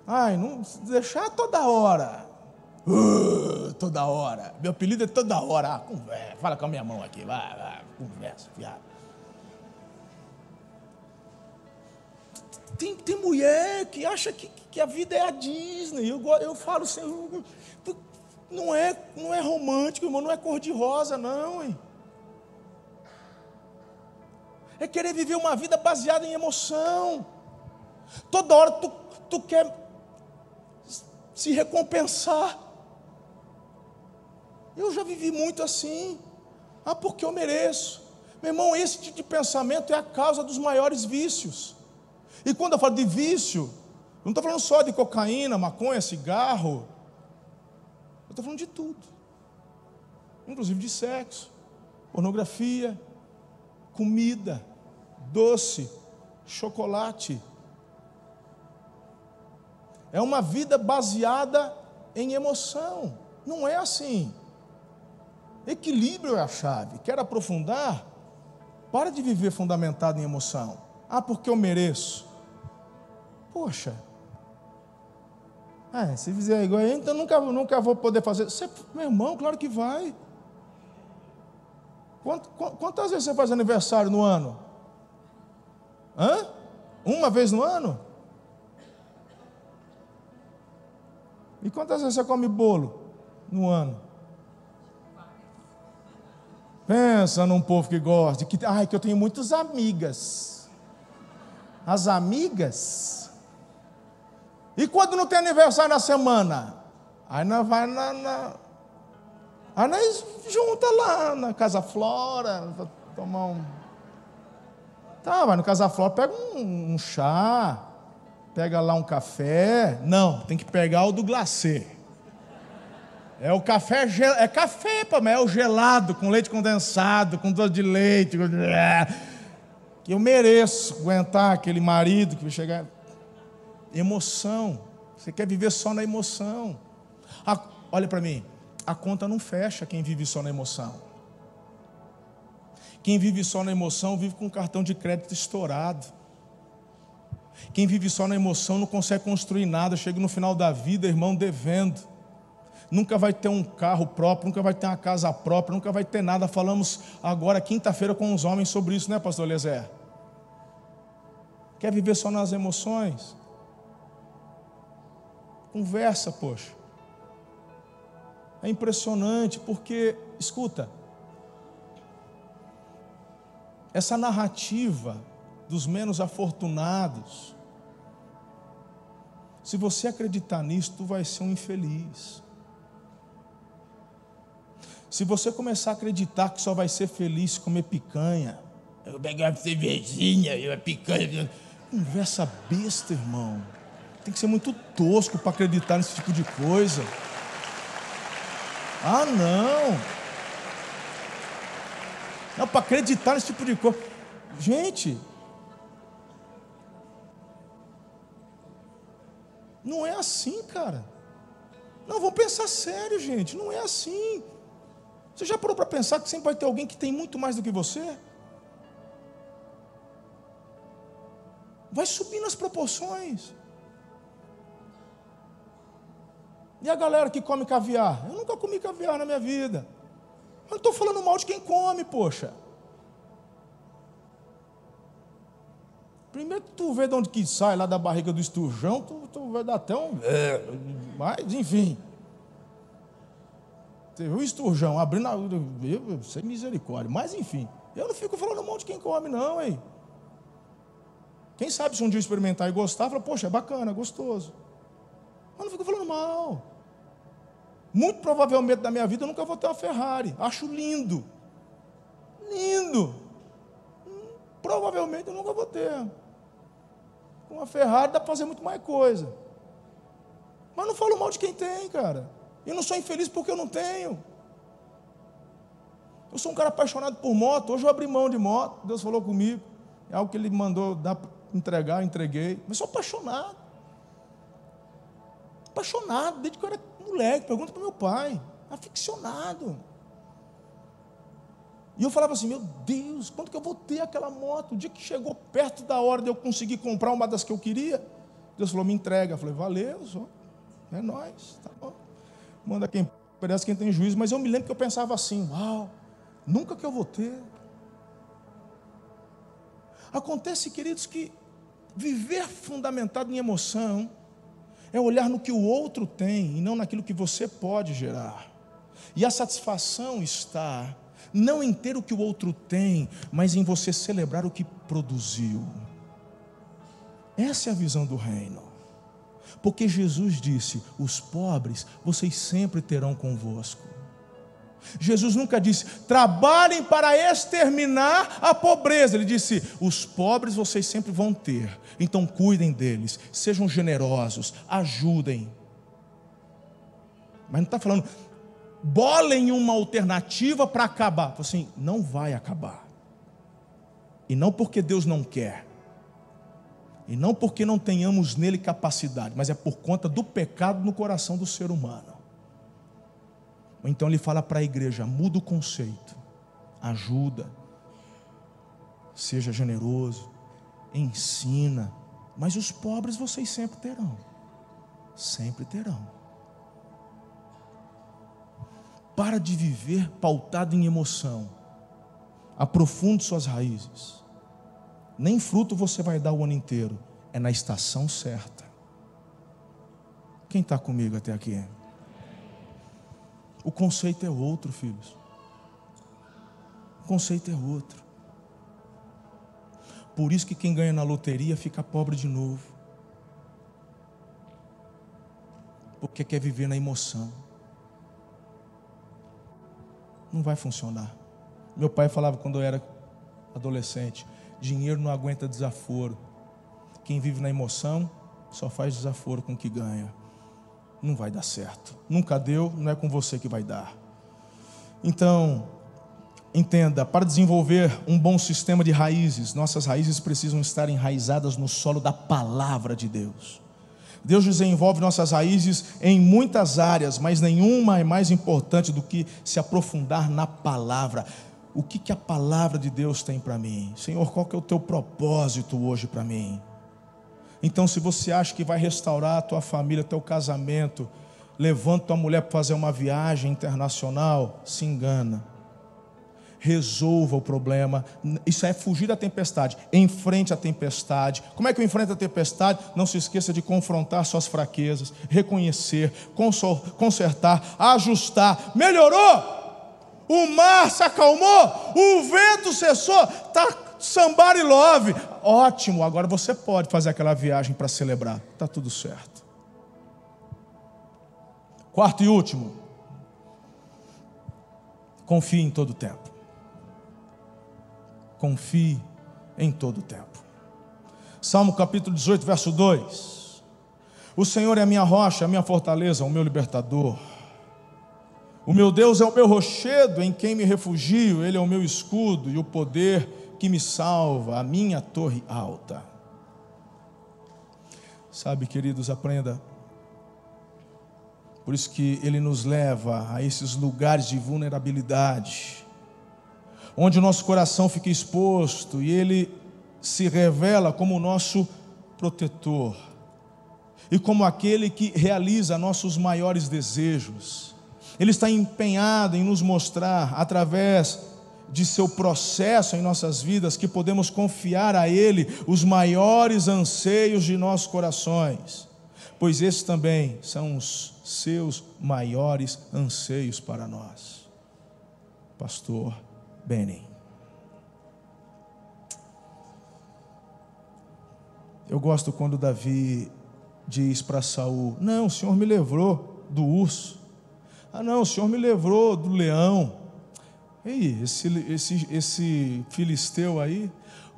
Ai, não deixar toda hora. Uh, toda hora. Meu apelido é toda hora. Ah, conversa. Fala com a minha mão aqui. Vai, vai. Conversa, fiado. Tem, tem mulher que acha que, que a vida é a Disney. Eu, eu falo assim, não é, não é romântico, irmão, não é cor-de-rosa, não. Hein? É querer viver uma vida baseada em emoção. Toda hora tu, tu quer se recompensar. Eu já vivi muito assim. Ah, porque eu mereço. Meu irmão, esse tipo de pensamento é a causa dos maiores vícios. E quando eu falo de vício, não estou falando só de cocaína, maconha, cigarro. Eu estou falando de tudo. Inclusive de sexo, pornografia, comida, doce, chocolate. É uma vida baseada em emoção. Não é assim. Equilíbrio é a chave. Quer aprofundar? Para de viver fundamentado em emoção. Ah, porque eu mereço. Poxa, é, se fizer igual, então nunca, nunca vou poder fazer. Você, meu irmão, claro que vai. quantas vezes você faz aniversário no ano? Hã? Uma vez no ano? E quantas vezes você come bolo no ano? Pensa num povo que gosta, que, ai, que eu tenho muitas amigas. As amigas e quando não tem aniversário na semana? Aí nós vai na, na Aí nós junta lá na Casa Flora, tomar um. Tá, vai no Casa Flora, pega um, um chá, Pega lá um café. Não, tem que pegar o do glacê. É o café, é café, pô, mas é o gelado, com leite condensado, com doce de leite. Que eu mereço aguentar aquele marido que vai chegar. Emoção. Você quer viver só na emoção. A, olha para mim, a conta não fecha quem vive só na emoção. Quem vive só na emoção vive com um cartão de crédito estourado. Quem vive só na emoção não consegue construir nada, chega no final da vida, irmão, devendo. Nunca vai ter um carro próprio, nunca vai ter uma casa própria, nunca vai ter nada. Falamos agora, quinta-feira, com os homens sobre isso, né, pastor Lezer? Quer viver só nas emoções? Conversa, poxa. É impressionante porque, escuta, essa narrativa dos menos afortunados, se você acreditar nisso, tu vai ser um infeliz. Se você começar a acreditar que só vai ser feliz comer picanha, eu pegar uma cervejinha, eu picanha, conversa besta, irmão. Tem que ser muito tosco para acreditar nesse tipo de coisa. Ah, não. Não, para acreditar nesse tipo de coisa. Gente, não é assim, cara. Não, vamos pensar sério, gente. Não é assim. Você já parou para pensar que sempre vai ter alguém que tem muito mais do que você? Vai subindo as proporções. E a galera que come caviar? Eu nunca comi caviar na minha vida. Eu não estou falando mal de quem come, poxa. Primeiro tu vê de onde que sai lá da barriga do esturjão, tu, tu vai dar até um. É, mas, enfim. Você viu o esturjão abrindo a. Sem misericórdia. Mas, enfim. Eu não fico falando mal de quem come, não, hein? Quem sabe se um dia experimentar e gostar, fala, poxa, é bacana, é gostoso. Mas não fico falando mal. Muito provavelmente na minha vida eu nunca vou ter uma Ferrari. Acho lindo. Lindo. Provavelmente eu nunca vou ter. Com uma Ferrari dá para fazer muito mais coisa. Mas não falo mal de quem tem, cara. Eu não sou infeliz porque eu não tenho. Eu sou um cara apaixonado por moto. Hoje eu abri mão de moto. Deus falou comigo. É algo que Ele mandou dar, entregar, entreguei. Mas sou apaixonado. Apaixonado, desde que eu era moleque, pergunta para meu pai, aficionado. E eu falava assim, meu Deus, quando que eu vou ter aquela moto? O dia que chegou perto da hora de eu conseguir comprar uma das que eu queria, Deus falou, me entrega. Eu falei, valeu, só. é nós, tá bom. Manda quem parece quem tem juízo, mas eu me lembro que eu pensava assim, uau, nunca que eu vou ter. Acontece, queridos, que viver fundamentado em emoção é olhar no que o outro tem e não naquilo que você pode gerar. E a satisfação está não em ter o que o outro tem, mas em você celebrar o que produziu. Essa é a visão do reino. Porque Jesus disse: os pobres vocês sempre terão convosco. Jesus nunca disse, trabalhem para exterminar a pobreza. Ele disse, os pobres vocês sempre vão ter, então cuidem deles, sejam generosos, ajudem. Mas não está falando, bolem uma alternativa para acabar. Assim, não vai acabar. E não porque Deus não quer. E não porque não tenhamos nele capacidade, mas é por conta do pecado no coração do ser humano. Então ele fala para a igreja: muda o conceito, ajuda, seja generoso, ensina, mas os pobres vocês sempre terão, sempre terão. Para de viver pautado em emoção, aprofunde suas raízes. Nem fruto você vai dar o ano inteiro, é na estação certa. Quem está comigo até aqui? O conceito é outro, filhos. O conceito é outro. Por isso que quem ganha na loteria fica pobre de novo. Porque quer viver na emoção. Não vai funcionar. Meu pai falava quando eu era adolescente: dinheiro não aguenta desaforo. Quem vive na emoção só faz desaforo com o que ganha. Não vai dar certo. Nunca deu, não é com você que vai dar. Então, entenda, para desenvolver um bom sistema de raízes, nossas raízes precisam estar enraizadas no solo da palavra de Deus. Deus desenvolve nossas raízes em muitas áreas, mas nenhuma é mais importante do que se aprofundar na palavra. O que, que a palavra de Deus tem para mim? Senhor, qual que é o teu propósito hoje para mim? Então, se você acha que vai restaurar a tua família, teu casamento, levanta tua mulher para fazer uma viagem internacional, se engana resolva o problema. Isso é fugir da tempestade. Enfrente a tempestade. Como é que eu enfrento a tempestade? Não se esqueça de confrontar suas fraquezas, reconhecer, consertar, ajustar. Melhorou? O mar se acalmou, o vento cessou, está e love. Ótimo, agora você pode fazer aquela viagem para celebrar. Está tudo certo. Quarto e último. Confie em todo tempo confie em todo o tempo. Salmo capítulo 18, verso 2. O Senhor é a minha rocha, a minha fortaleza, o meu libertador. O meu Deus é o meu rochedo em quem me refugio, Ele é o meu escudo e o poder que me salva, a minha torre alta. Sabe, queridos, aprenda. Por isso que Ele nos leva a esses lugares de vulnerabilidade onde o nosso coração fica exposto e ele se revela como o nosso protetor e como aquele que realiza nossos maiores desejos. Ele está empenhado em nos mostrar, através de seu processo em nossas vidas, que podemos confiar a Ele os maiores anseios de nossos corações, pois esses também são os seus maiores anseios para nós. Pastor, Beni. Eu gosto quando Davi diz para Saul: Não, o Senhor me livrou do urso. Ah, não, o Senhor me livrou do leão. Ei, esse, esse, esse filisteu aí,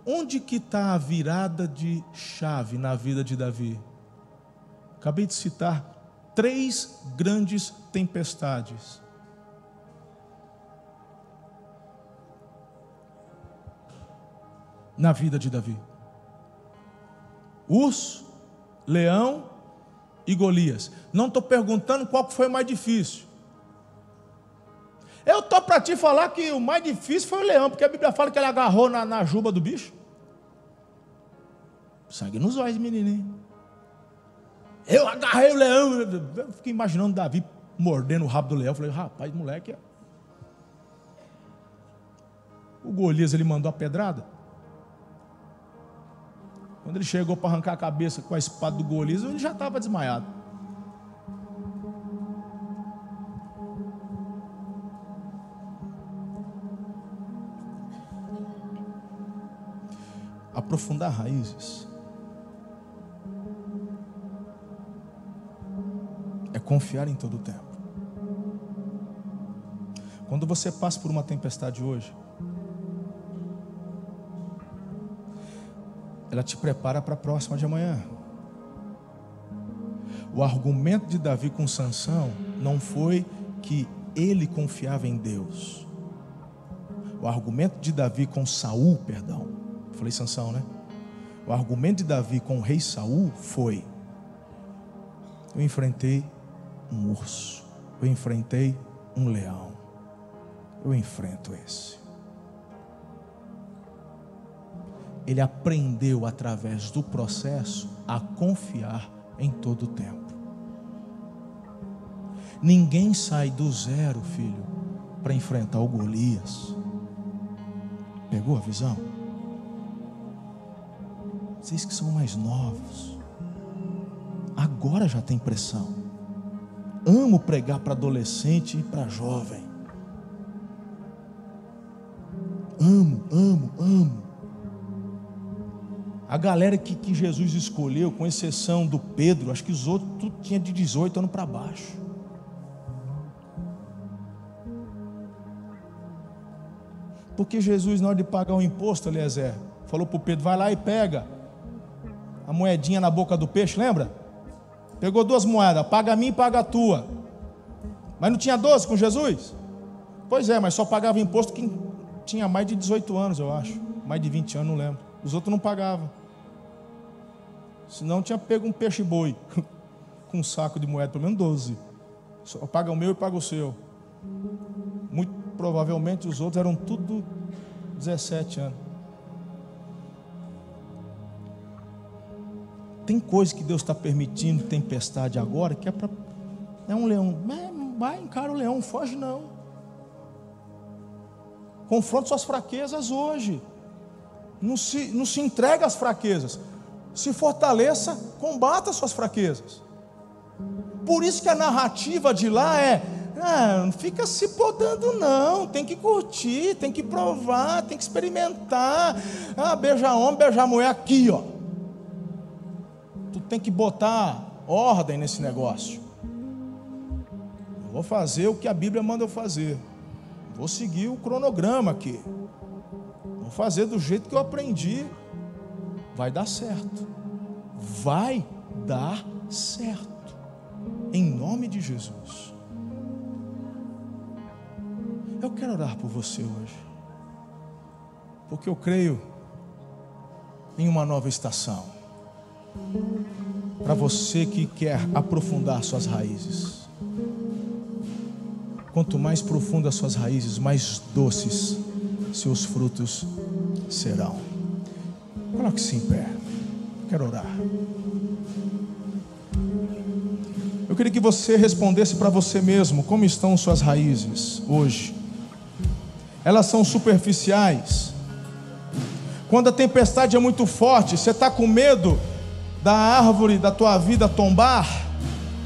onde que está a virada de chave na vida de Davi? Acabei de citar três grandes tempestades. na vida de Davi: urso, leão e Golias. Não estou perguntando qual foi o mais difícil. Eu estou para te falar que o mais difícil foi o leão, porque a Bíblia fala que ele agarrou na, na juba do bicho. Sangue nos olhos, menininho. Eu agarrei o leão. Eu fiquei imaginando Davi mordendo o rabo do leão. Eu falei, rapaz, moleque. É- o Golias ele mandou a pedrada. Quando ele chegou para arrancar a cabeça com a espada do Golias, ele já estava desmaiado. Aprofundar raízes é confiar em todo o tempo. Quando você passa por uma tempestade hoje, ela te prepara para a próxima de amanhã. O argumento de Davi com Sansão não foi que ele confiava em Deus. O argumento de Davi com Saul, perdão, falei Sansão, né? O argumento de Davi com o rei Saul foi: eu enfrentei um urso, eu enfrentei um leão, eu enfrento esse. ele aprendeu através do processo a confiar em todo o tempo. Ninguém sai do zero, filho, para enfrentar o Golias. Pegou a visão? Vocês que são mais novos, agora já tem pressão. Amo pregar para adolescente e para jovem. Amo, amo, amo. A galera que, que Jesus escolheu, com exceção do Pedro, acho que os outros tudo de 18 anos para baixo. Porque Jesus, na hora de pagar o imposto, Eliezer, falou para o Pedro: vai lá e pega moedinha na boca do peixe, lembra? Pegou duas moedas, paga a mim e paga a tua. Mas não tinha 12 com Jesus? Pois é, mas só pagava imposto quem tinha mais de 18 anos, eu acho. Mais de 20 anos, não lembro. Os outros não pagavam. Senão tinha pego um peixe boi com um saco de moeda, pelo menos 12. Só paga o meu e paga o seu. Muito provavelmente os outros eram tudo 17 anos. Tem coisa que Deus está permitindo, tempestade agora, que é para. É um leão. Vai, encara o leão, foge não. Confronte suas fraquezas hoje. Não se, não se entrega às fraquezas. Se fortaleça, combata suas fraquezas. Por isso que a narrativa de lá é: ah, não fica se podando, não. Tem que curtir, tem que provar, tem que experimentar. Ah, beija homem, beija mulher aqui, ó. Tu tem que botar ordem nesse negócio. Eu vou fazer o que a Bíblia manda eu fazer. Vou seguir o cronograma aqui. Vou fazer do jeito que eu aprendi. Vai dar certo. Vai dar certo. Em nome de Jesus. Eu quero orar por você hoje. Porque eu creio em uma nova estação. Para você que quer aprofundar suas raízes. Quanto mais profundas suas raízes, mais doces seus frutos serão. Coloque-se em pé. Quero orar. Eu queria que você respondesse para você mesmo como estão suas raízes hoje. Elas são superficiais. Quando a tempestade é muito forte, você está com medo da árvore da tua vida tombar,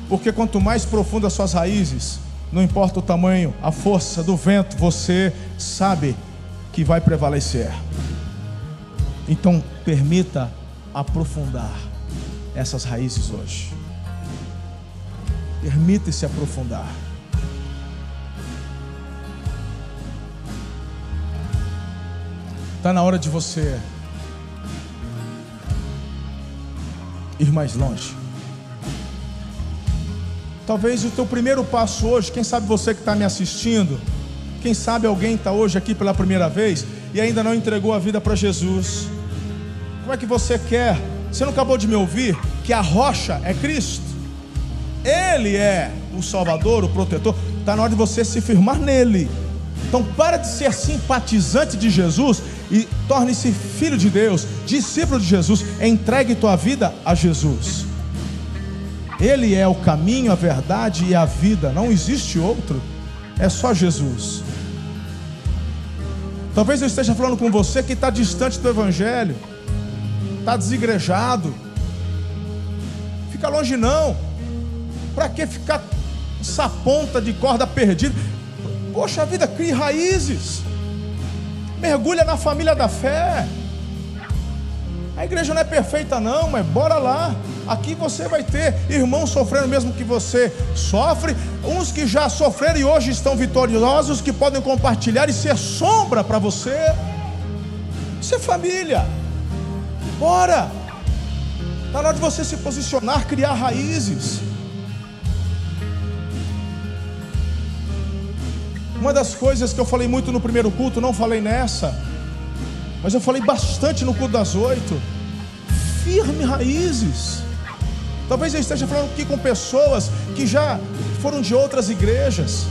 porque quanto mais profundas suas raízes, não importa o tamanho, a força do vento, você sabe que vai prevalecer. Então, permita aprofundar essas raízes hoje. Permita-se aprofundar. Está na hora de você ir mais longe. Talvez o teu primeiro passo hoje, quem sabe você que está me assistindo, quem sabe alguém está hoje aqui pela primeira vez e ainda não entregou a vida para Jesus. Como é que você quer? Você não acabou de me ouvir que a rocha é Cristo? Ele é o Salvador, o protetor. Está na hora de você se firmar nele. Então para de ser simpatizante de Jesus e torne-se filho de Deus, discípulo de Jesus. Entregue tua vida a Jesus. Ele é o caminho, a verdade e a vida. Não existe outro. É só Jesus. Talvez eu esteja falando com você que está distante do Evangelho, está desigrejado. Fica longe não. Para que ficar essa ponta de corda perdida? Poxa vida, crie raízes. Mergulha na família da fé. A igreja não é perfeita, não, mas bora lá. Aqui você vai ter irmãos sofrendo mesmo que você sofre, uns que já sofreram e hoje estão vitoriosos, que podem compartilhar e ser sombra para você. Isso é família. Bora. Está na hora de você se posicionar, criar raízes. Uma das coisas que eu falei muito no primeiro culto, não falei nessa, mas eu falei bastante no culto das oito. Firme raízes. Talvez eu esteja falando aqui com pessoas que já foram de outras igrejas.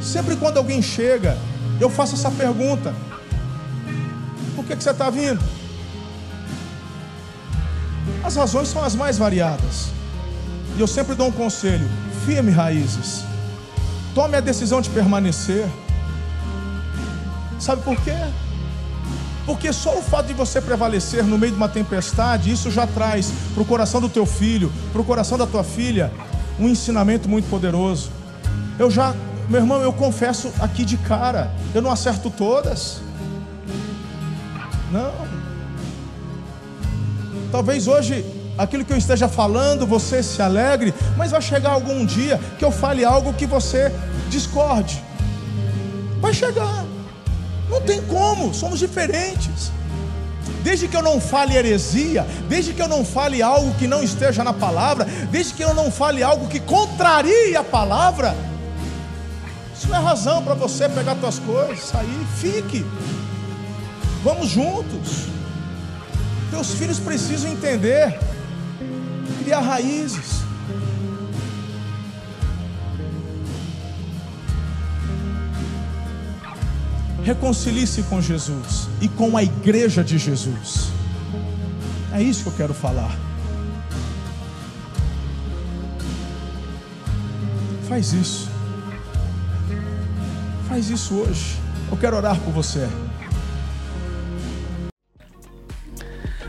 Sempre quando alguém chega, eu faço essa pergunta: Por que, que você está vindo? As razões são as mais variadas. E eu sempre dou um conselho: firme raízes. Tome a decisão de permanecer. Sabe por quê? Porque só o fato de você prevalecer no meio de uma tempestade, isso já traz para o coração do teu filho, para o coração da tua filha, um ensinamento muito poderoso. Eu já, meu irmão, eu confesso aqui de cara, eu não acerto todas. Não. Talvez hoje aquilo que eu esteja falando, você se alegre, mas vai chegar algum dia que eu fale algo que você discorde. Vai chegar. Não tem como, somos diferentes. desde que eu não fale heresia, desde que eu não fale algo que não esteja na palavra, desde que eu não fale algo que contrarie a palavra, isso não é razão para você pegar suas coisas, sair, fique. Vamos juntos. Teus filhos precisam entender, criar raízes. Reconcilie-se com Jesus e com a igreja de Jesus. É isso que eu quero falar. Faz isso. Faz isso hoje. Eu quero orar por você.